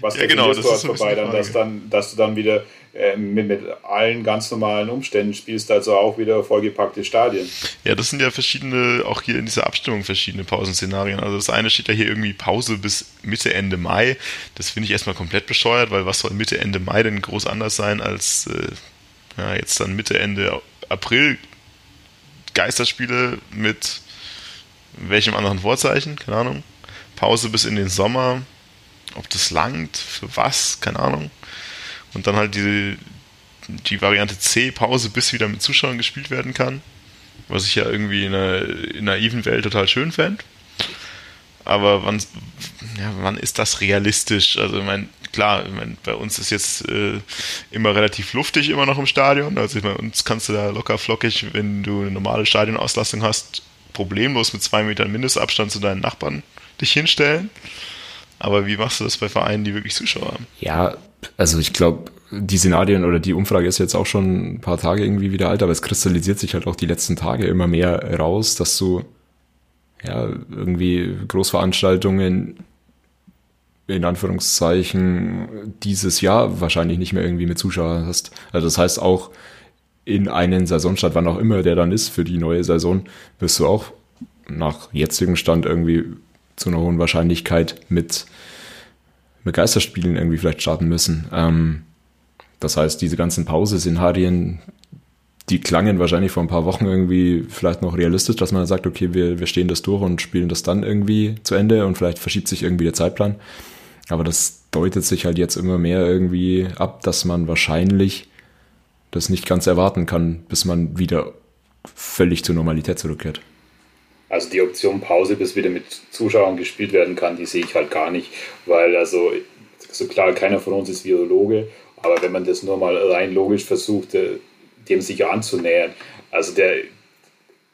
Speaker 3: Was
Speaker 1: ja, genau,
Speaker 3: definierst du als vorbei? Dann, dass, dann, dass du dann wieder äh, mit, mit allen ganz normalen Umständen spielst, also auch wieder vollgepackte Stadien.
Speaker 1: Ja, das sind ja verschiedene, auch hier in dieser Abstimmung verschiedene Pausenszenarien. Also das eine steht ja hier irgendwie Pause bis Mitte, Ende Mai. Das finde ich erstmal komplett bescheuert, weil was soll Mitte, Ende Mai denn groß anders sein als äh, ja, jetzt dann Mitte, Ende April Geisterspiele mit welchem anderen Vorzeichen, keine Ahnung. Pause bis in den Sommer. Ob das langt, für was, keine Ahnung. Und dann halt die, die Variante C, Pause, bis wieder mit Zuschauern gespielt werden kann. Was ich ja irgendwie in einer, in einer even Welt total schön fände. Aber wann, ja, wann ist das realistisch? Also, ich meine, klar, ich mein, bei uns ist jetzt äh, immer relativ luftig immer noch im Stadion. Also, bei uns kannst du da locker flockig, wenn du eine normale Stadionauslastung hast, problemlos mit zwei Metern Mindestabstand zu deinen Nachbarn dich hinstellen. Aber wie machst du das bei Vereinen, die wirklich Zuschauer haben?
Speaker 2: Ja, also ich glaube, die Szenarien oder die Umfrage ist jetzt auch schon ein paar Tage irgendwie wieder alt, aber es kristallisiert sich halt auch die letzten Tage immer mehr raus, dass du ja irgendwie Großveranstaltungen in Anführungszeichen dieses Jahr wahrscheinlich nicht mehr irgendwie mit Zuschauern hast. Also das heißt auch in einen Saisonstart, wann auch immer der dann ist für die neue Saison, wirst du auch nach jetzigem Stand irgendwie zu einer hohen Wahrscheinlichkeit mit mit Geisterspielen irgendwie vielleicht starten müssen. Ähm, das heißt, diese ganzen Pause-Szenarien, die klangen wahrscheinlich vor ein paar Wochen irgendwie vielleicht noch realistisch, dass man sagt, okay, wir, wir stehen das durch und spielen das dann irgendwie zu Ende und vielleicht verschiebt sich irgendwie der Zeitplan. Aber das deutet sich halt jetzt immer mehr irgendwie ab, dass man wahrscheinlich das nicht ganz erwarten kann, bis man wieder völlig zur Normalität zurückkehrt.
Speaker 3: Also die Option Pause, bis wieder mit Zuschauern gespielt werden kann, die sehe ich halt gar nicht, weil also so klar, keiner von uns ist Virologe, aber wenn man das nur mal rein logisch versucht, äh, dem sich anzunähern, also der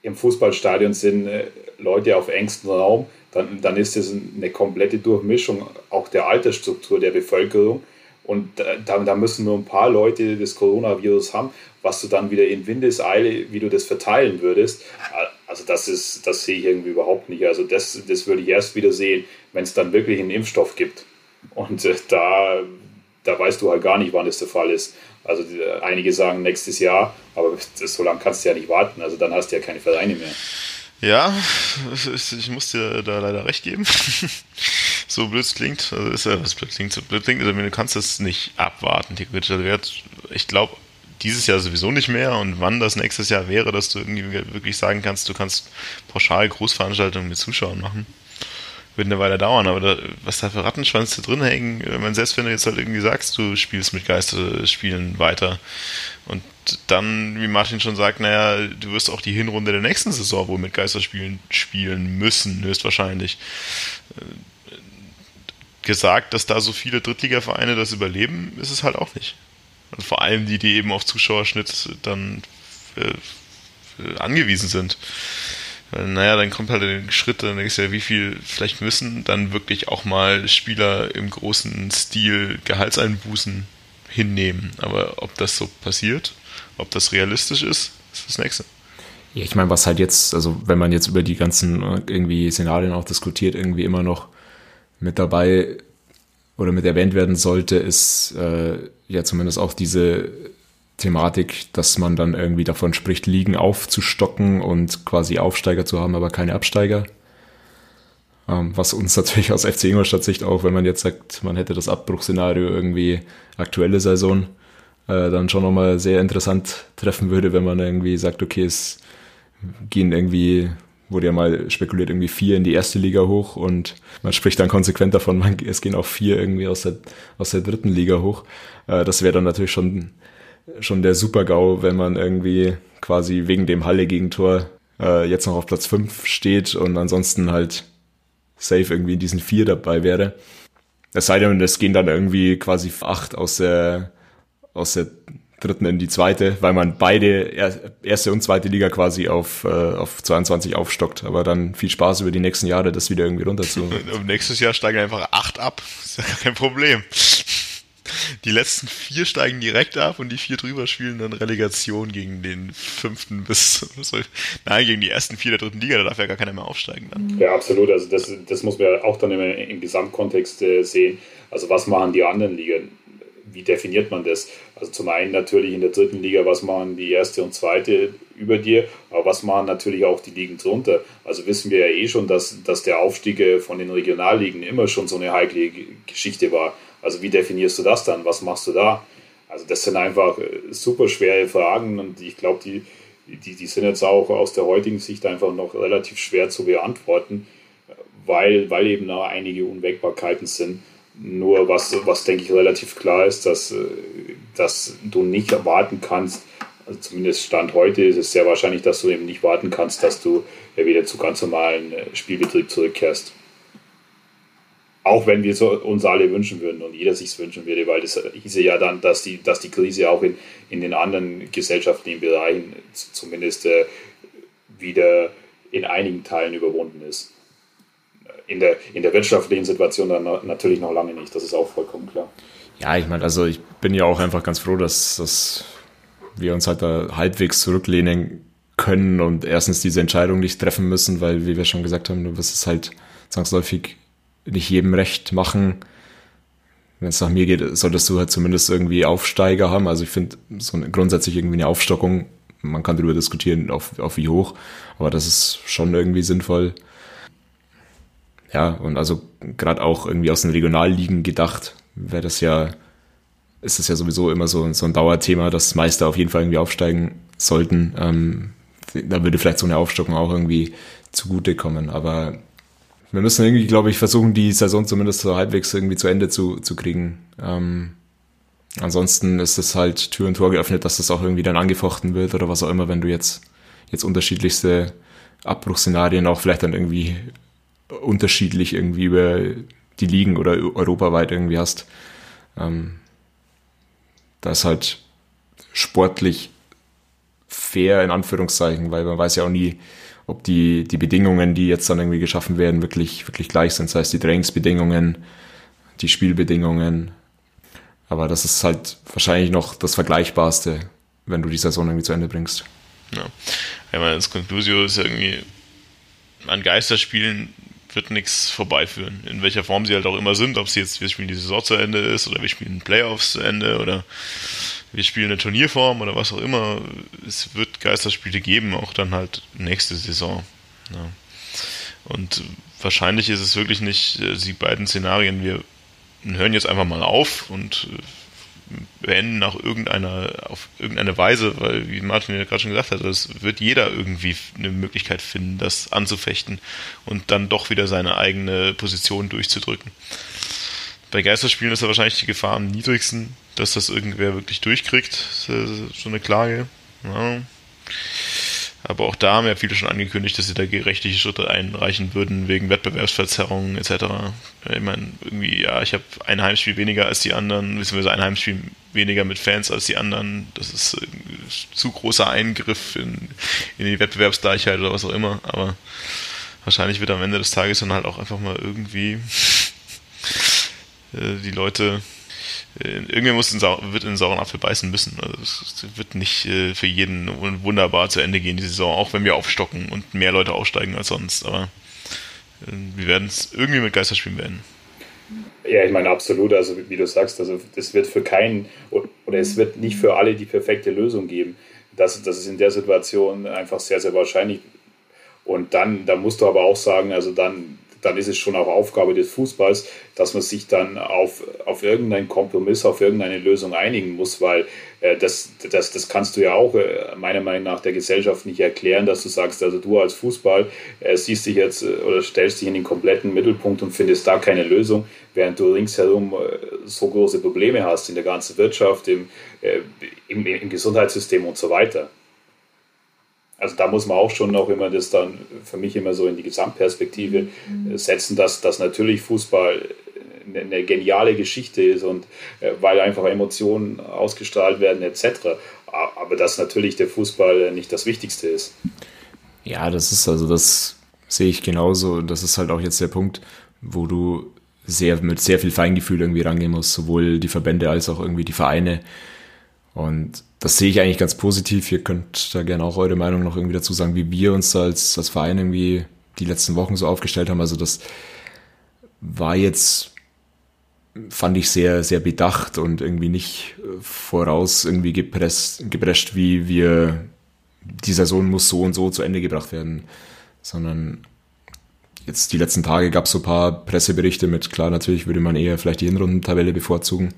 Speaker 3: im Fußballstadion sind äh, Leute auf engstem Raum, dann, dann ist das eine komplette Durchmischung auch der Altersstruktur der Bevölkerung. Und da, da müssen nur ein paar Leute das Coronavirus haben, was du dann wieder in Windeseile, wie du das verteilen würdest. Also das ist, das sehe ich irgendwie überhaupt nicht. Also das, das würde ich erst wieder sehen, wenn es dann wirklich einen Impfstoff gibt. Und äh, da, da weißt du halt gar nicht, wann das der Fall ist. Also die, einige sagen nächstes Jahr, aber das, so lange kannst du ja nicht warten. Also dann hast du ja keine Vereine mehr.
Speaker 1: Ja, ich muss dir da leider recht geben. <laughs> so blöd klingt, also ist ja was blöd klingt, so blöd klingt, also du kannst das nicht abwarten. Also ich glaube, dieses Jahr sowieso nicht mehr und wann das nächstes Jahr wäre, dass du irgendwie wirklich sagen kannst, du kannst pauschal Großveranstaltungen mit Zuschauern machen. Wird eine Weile dauern, aber da, was da für Rattenschwanz drin hängen, wenn man selbst wenn du jetzt halt irgendwie sagst, du spielst mit Geisterspielen weiter und dann, wie Martin schon sagt, naja, du wirst auch die Hinrunde der nächsten Saison wohl mit Geisterspielen spielen müssen, höchstwahrscheinlich. Gesagt, dass da so viele Drittligavereine das überleben, ist es halt auch nicht. Und vor allem die, die eben auf Zuschauerschnitt dann äh, angewiesen sind. Weil, naja, dann kommt halt der Schritt, dann denkst du ja, wie viel vielleicht müssen dann wirklich auch mal Spieler im großen Stil Gehaltseinbußen hinnehmen. Aber ob das so passiert, ob das realistisch ist, ist das nächste.
Speaker 2: Ja, ich meine, was halt jetzt, also wenn man jetzt über die ganzen äh, irgendwie Szenarien auch diskutiert, irgendwie immer noch mit dabei oder mit erwähnt werden sollte, ist äh, ja zumindest auch diese Thematik, dass man dann irgendwie davon spricht, Ligen aufzustocken und quasi Aufsteiger zu haben, aber keine Absteiger. Ähm, was uns natürlich aus FC Ingolstadt Sicht auch, wenn man jetzt sagt, man hätte das Abbruchszenario irgendwie aktuelle Saison, äh, dann schon nochmal sehr interessant treffen würde, wenn man irgendwie sagt, okay, es gehen irgendwie wurde ja mal spekuliert, irgendwie vier in die erste Liga hoch und man spricht dann konsequent davon, man, es gehen auch vier irgendwie aus der, aus der dritten Liga hoch. Äh, das wäre dann natürlich schon, schon der Super-GAU, wenn man irgendwie quasi wegen dem Halle-Gegentor äh, jetzt noch auf Platz fünf steht und ansonsten halt safe irgendwie in diesen vier dabei wäre. Es sei denn, es gehen dann irgendwie quasi acht aus der, aus der dritten in die zweite, weil man beide erste und zweite Liga quasi auf, äh, auf 22 aufstockt. Aber dann viel Spaß über die nächsten Jahre, das wieder irgendwie runter zu. <laughs>
Speaker 1: Und nächstes Jahr steigen einfach acht ab. <laughs> ist ja kein Problem. Die letzten vier steigen direkt ab und die vier drüber spielen dann Relegation gegen den fünften bis, nein, gegen die ersten vier der dritten Liga, da darf ja gar keiner mehr aufsteigen dann.
Speaker 3: Ja, absolut. Also das, das muss man auch dann immer im Gesamtkontext äh, sehen. Also was machen die anderen Ligen? Wie definiert man das? Also zum einen natürlich in der dritten Liga, was machen die erste und zweite über dir, aber was machen natürlich auch die Ligen drunter? Also wissen wir ja eh schon, dass, dass der Aufstieg äh, von den Regionalligen immer schon so eine heikle Geschichte war. Also wie definierst du das dann? Was machst du da? Also das sind einfach äh, super schwere Fragen und ich glaube, die, die, die sind jetzt auch aus der heutigen Sicht einfach noch relativ schwer zu beantworten, weil, weil eben noch einige Unwägbarkeiten sind. Nur was, was denke ich relativ klar ist, dass, äh, dass du nicht erwarten kannst, also zumindest Stand heute ist es sehr wahrscheinlich, dass du eben nicht warten kannst, dass du wieder zu ganz normalen äh, Spielbetrieb zurückkehrst. Auch wenn wir es uns alle wünschen würden und jeder sich wünschen würde, weil das hieße ja dann, dass die, dass die Krise auch in, in den anderen gesellschaftlichen Bereichen zumindest äh, wieder in einigen Teilen überwunden ist in der, in der wirtschaftlichen Situation dann natürlich noch lange nicht. Das ist auch vollkommen klar.
Speaker 2: Ja, ich meine, also ich bin ja auch einfach ganz froh, dass, dass wir uns halt da halbwegs zurücklehnen können und erstens diese Entscheidung nicht treffen müssen, weil, wie wir schon gesagt haben, du wirst es halt zwangsläufig nicht jedem recht machen. Wenn es nach mir geht, solltest du halt zumindest irgendwie Aufsteiger haben. Also ich finde so eine, grundsätzlich irgendwie eine Aufstockung, man kann darüber diskutieren, auf, auf wie hoch, aber das ist schon irgendwie sinnvoll. Ja, und also gerade auch irgendwie aus den Regionalligen gedacht, wäre das ja, ist das ja sowieso immer so, so ein Dauerthema, dass Meister auf jeden Fall irgendwie aufsteigen sollten. Ähm, da würde vielleicht so eine Aufstockung auch irgendwie zugutekommen. Aber wir müssen irgendwie, glaube ich, versuchen, die Saison zumindest so halbwegs irgendwie zu Ende zu, zu kriegen. Ähm, ansonsten ist es halt Tür und Tor geöffnet, dass das auch irgendwie dann angefochten wird oder was auch immer, wenn du jetzt, jetzt unterschiedlichste Abbruchsszenarien auch vielleicht dann irgendwie unterschiedlich irgendwie über die Ligen oder europaweit irgendwie hast. Ähm, da ist halt sportlich fair in Anführungszeichen, weil man weiß ja auch nie, ob die, die Bedingungen, die jetzt dann irgendwie geschaffen werden, wirklich, wirklich gleich sind. Das heißt, die Trainingsbedingungen, die Spielbedingungen. Aber das ist halt wahrscheinlich noch das Vergleichbarste, wenn du die Saison irgendwie zu Ende bringst.
Speaker 1: Ja. Ich meine, das Conclusio ist irgendwie an Geisterspielen wird nichts vorbeiführen. In welcher Form sie halt auch immer sind, ob sie jetzt, wir spielen die Saison zu Ende ist oder wir spielen Playoffs zu Ende oder wir spielen eine Turnierform oder was auch immer. Es wird Geisterspiele geben, auch dann halt nächste Saison. Ja. Und wahrscheinlich ist es wirklich nicht äh, die beiden Szenarien, wir hören jetzt einfach mal auf und äh, beenden nach irgendeiner, auf irgendeine Weise, weil, wie Martin ja gerade schon gesagt hat, es wird jeder irgendwie eine Möglichkeit finden, das anzufechten und dann doch wieder seine eigene Position durchzudrücken. Bei Geisterspielen ist ja wahrscheinlich die Gefahr am niedrigsten, dass das irgendwer wirklich durchkriegt, so eine Klage. Ja. Aber auch da haben ja viele schon angekündigt, dass sie da rechtliche Schritte einreichen würden wegen Wettbewerbsverzerrungen etc. Ich meine, irgendwie, ja, ich habe ein Heimspiel weniger als die anderen, beziehungsweise ein Heimspiel weniger mit Fans als die anderen. Das ist ein zu großer Eingriff in, in die Wettbewerbsgleichheit oder was auch immer. Aber wahrscheinlich wird am Ende des Tages dann halt auch einfach mal irgendwie <laughs> äh, die Leute äh, irgendwer muss in wird in den sauren Apfel beißen müssen. Also es wird nicht äh, für jeden wunderbar zu Ende gehen, die Saison, auch wenn wir aufstocken und mehr Leute aufsteigen als sonst. Aber äh, wir werden es irgendwie mit Geisterspielen beenden.
Speaker 3: Ja, ich meine absolut. Also wie du sagst, also das wird für keinen oder es wird nicht für alle die perfekte Lösung geben. Das, das ist in der Situation einfach sehr, sehr wahrscheinlich. Und dann, da musst du aber auch sagen, also dann dann ist es schon auch Aufgabe des Fußballs, dass man sich dann auf, auf irgendeinen Kompromiss, auf irgendeine Lösung einigen muss, weil äh, das, das, das kannst du ja auch äh, meiner Meinung nach der Gesellschaft nicht erklären, dass du sagst, also du als Fußball äh, siehst dich jetzt äh, oder stellst dich in den kompletten Mittelpunkt und findest da keine Lösung, während du ringsherum äh, so große Probleme hast in der ganzen Wirtschaft, im, äh, im, im Gesundheitssystem und so weiter also da muss man auch schon noch immer das dann für mich immer so in die Gesamtperspektive mhm. setzen, dass, dass natürlich Fußball eine, geniale Geschichte ist und äh, weil einfach Emotionen ausgestrahlt werden etc. Aber dass natürlich der Fußball nicht das Wichtigste ist.
Speaker 2: Ja, das ist also das sehe ich genauso. Das ist halt auch jetzt der Punkt, wo du sehr mit sehr viel Feingefühl irgendwie rangehen musst, sowohl die Verbände als auch irgendwie die Vereine. Und das sehe ich eigentlich ganz positiv. Ihr könnt da gerne auch eure Meinung noch irgendwie dazu sagen, wie wir uns als, als Verein irgendwie die letzten Wochen so aufgestellt haben. Also das war jetzt, fand ich sehr, sehr bedacht und irgendwie nicht voraus irgendwie gepresst, geprescht, wie wir, die Saison muss so und so zu Ende gebracht werden, sondern jetzt die letzten Tage gab es so ein paar Presseberichte mit, klar, natürlich würde man eher vielleicht die Hinrundentabelle bevorzugen.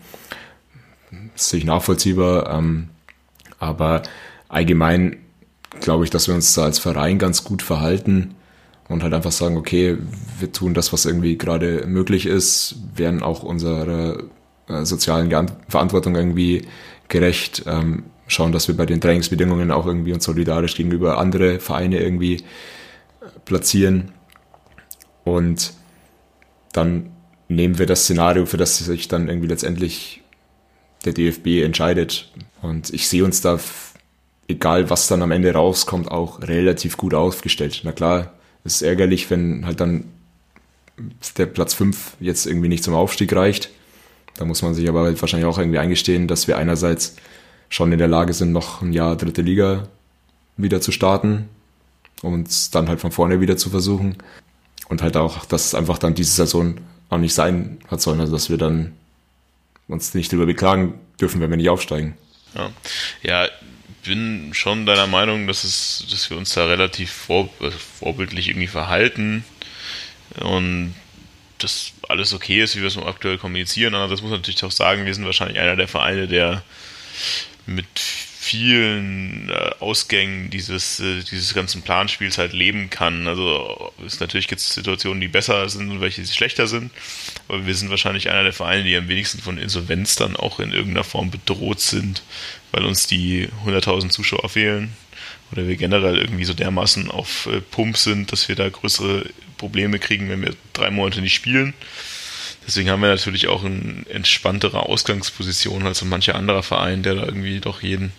Speaker 2: Das sehe ich nachvollziehbar. Ähm, aber allgemein glaube ich, dass wir uns da als Verein ganz gut verhalten und halt einfach sagen, okay, wir tun das, was irgendwie gerade möglich ist, werden auch unserer äh, sozialen Verantwortung irgendwie gerecht, ähm, schauen, dass wir bei den Trainingsbedingungen auch irgendwie uns solidarisch gegenüber andere Vereine irgendwie äh, platzieren und dann nehmen wir das Szenario, für das sich dann irgendwie letztendlich der DFB entscheidet. Und ich sehe uns da, egal was dann am Ende rauskommt, auch relativ gut aufgestellt. Na klar, es ist ärgerlich, wenn halt dann der Platz 5 jetzt irgendwie nicht zum Aufstieg reicht. Da muss man sich aber halt wahrscheinlich auch irgendwie eingestehen, dass wir einerseits schon in der Lage sind, noch ein Jahr dritte Liga wieder zu starten und dann halt von vorne wieder zu versuchen. Und halt auch, dass es einfach dann diese Saison auch nicht sein hat sollen, also dass wir dann uns nicht darüber beklagen dürfen, wenn wir nicht aufsteigen.
Speaker 1: Ja, ja bin schon deiner Meinung, dass, es, dass wir uns da relativ vor, also vorbildlich irgendwie verhalten und dass alles okay ist, wie wir es aktuell kommunizieren. Das muss man natürlich auch sagen, wir sind wahrscheinlich einer der Vereine, der mit vielen äh, Ausgängen dieses, äh, dieses ganzen Planspiels halt leben kann. Also es natürlich gibt es Situationen, die besser sind und welche die schlechter sind, aber wir sind wahrscheinlich einer der Vereine, die am wenigsten von Insolvenz dann auch in irgendeiner Form bedroht sind, weil uns die 100.000 Zuschauer fehlen oder wir generell irgendwie so dermaßen auf äh, Pump sind, dass wir da größere Probleme kriegen, wenn wir drei Monate nicht spielen. Deswegen haben wir natürlich auch eine entspanntere Ausgangsposition als so mancher anderer Verein, der da irgendwie doch jeden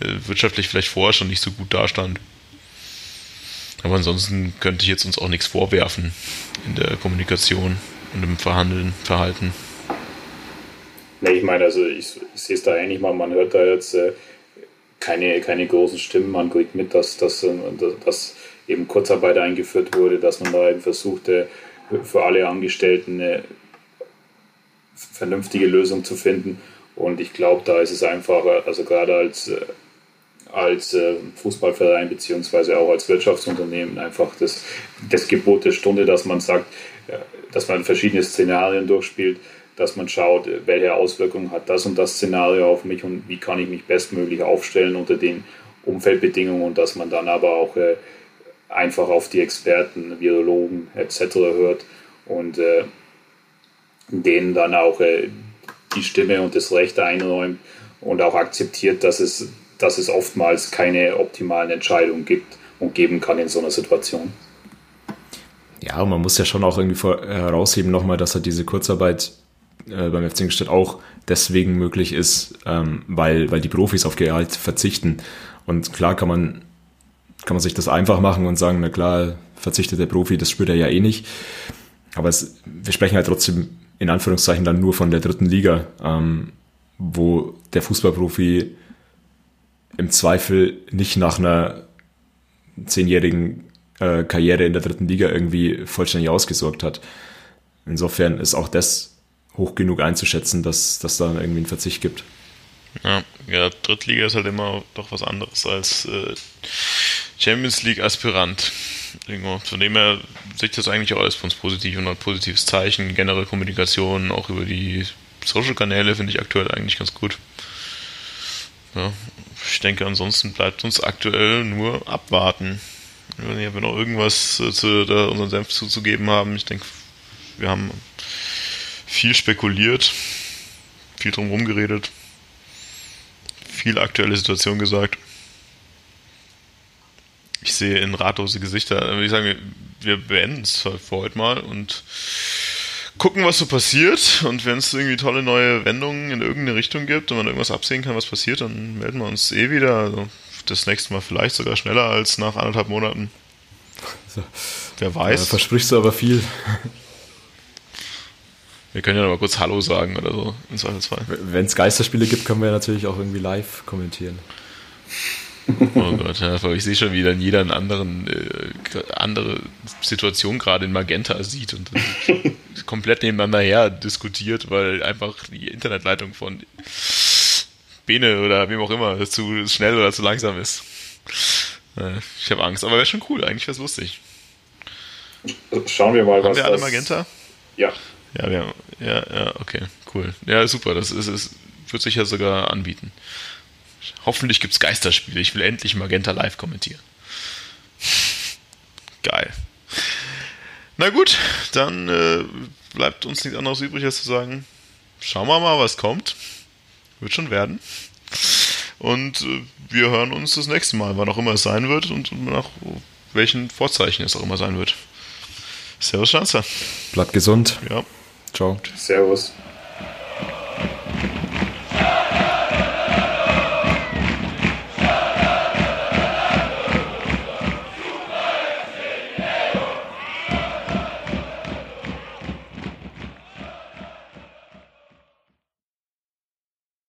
Speaker 1: äh, wirtschaftlich vielleicht vorher schon nicht so gut dastand. Aber ansonsten könnte ich jetzt uns auch nichts vorwerfen in der Kommunikation und im Verhandeln, Verhalten.
Speaker 3: Ne, ich meine, also ich, ich sehe es da ähnlich mal, man hört da jetzt äh, keine, keine großen Stimmen, man kriegt mit, dass, dass, äh, dass eben Kurzarbeit eingeführt wurde, dass man da eben versuchte, für alle Angestellten eine vernünftige Lösung zu finden. Und ich glaube, da ist es einfach, also gerade als, als äh, Fußballverein beziehungsweise auch als Wirtschaftsunternehmen einfach das, das Gebot der Stunde, dass man sagt, äh, dass man verschiedene Szenarien durchspielt, dass man schaut, welche Auswirkungen hat das und das Szenario auf mich und wie kann ich mich bestmöglich aufstellen unter den Umfeldbedingungen und dass man dann aber auch äh, einfach auf die Experten, Virologen etc. hört und äh, denen dann auch äh, die Stimme und das Recht einräumt und auch akzeptiert, dass es, dass es oftmals keine optimalen Entscheidungen gibt und geben kann in so einer Situation.
Speaker 2: Ja, und man muss ja schon auch irgendwie äh, herausheben nochmal, dass halt diese Kurzarbeit äh, beim FC Ingolstadt auch deswegen möglich ist, ähm, weil, weil die Profis auf Gehalt verzichten. Und klar kann man kann man sich das einfach machen und sagen, na klar, verzichtet der Profi, das spürt er ja eh nicht. Aber es, wir sprechen halt trotzdem in Anführungszeichen dann nur von der dritten Liga, ähm, wo der Fußballprofi im Zweifel nicht nach einer zehnjährigen äh, Karriere in der dritten Liga irgendwie vollständig ausgesorgt hat. Insofern ist auch das hoch genug einzuschätzen, dass dass da irgendwie einen Verzicht gibt.
Speaker 1: Ja, ja, Drittliga ist halt immer doch was anderes als äh, Champions League Aspirant. Von dem her sehe ich das eigentlich auch alles für uns positiv und ein positives Zeichen. Generell Kommunikation, auch über die Social-Kanäle finde ich aktuell eigentlich ganz gut. Ja, ich denke, ansonsten bleibt uns aktuell nur abwarten. Wenn wir noch irgendwas äh, zu unseren Senf zuzugeben haben, ich denke, wir haben viel spekuliert, viel drum geredet, viel aktuelle Situation gesagt ich sehe in ratlose Gesichter. Würde ich sagen, wir beenden es für heute mal und gucken, was so passiert. Und wenn es irgendwie tolle neue Wendungen in irgendeine Richtung gibt und man irgendwas absehen kann, was passiert, dann melden wir uns eh wieder. Also das nächste Mal vielleicht sogar schneller als nach anderthalb Monaten.
Speaker 2: So.
Speaker 1: Wer weiß.
Speaker 2: Ja, versprichst du aber viel.
Speaker 1: Wir können ja noch mal kurz Hallo sagen oder so, im Zweifelsfall.
Speaker 2: Wenn es Geisterspiele gibt, können wir natürlich auch irgendwie live kommentieren.
Speaker 1: Oh Gott, ja, ich sehe schon, wie dann jeder eine anderen, äh, andere Situation gerade in Magenta sieht und <laughs> komplett nebeneinander her diskutiert, weil einfach die Internetleitung von Bene oder wem auch immer zu schnell oder zu langsam ist. Äh, ich habe Angst, aber wäre schon cool, eigentlich wäre es lustig.
Speaker 3: Schauen wir mal,
Speaker 1: Haben
Speaker 3: was
Speaker 1: wir alle. Magenta?
Speaker 3: Ja,
Speaker 1: Ja, wir haben, ja, ja, okay, cool. Ja, super, das ist, ist, wird sich ja sogar anbieten. Hoffentlich gibt es Geisterspiele. Ich will endlich Magenta live kommentieren. Geil. Na gut, dann äh, bleibt uns nichts anderes übrig, als zu sagen, schauen wir mal, was kommt. Wird schon werden. Und äh, wir hören uns das nächste Mal, wann auch immer es sein wird und nach welchen Vorzeichen es auch immer sein wird. Servus, Schanzer.
Speaker 2: Bleibt gesund.
Speaker 1: Ja.
Speaker 2: Ciao.
Speaker 3: Servus.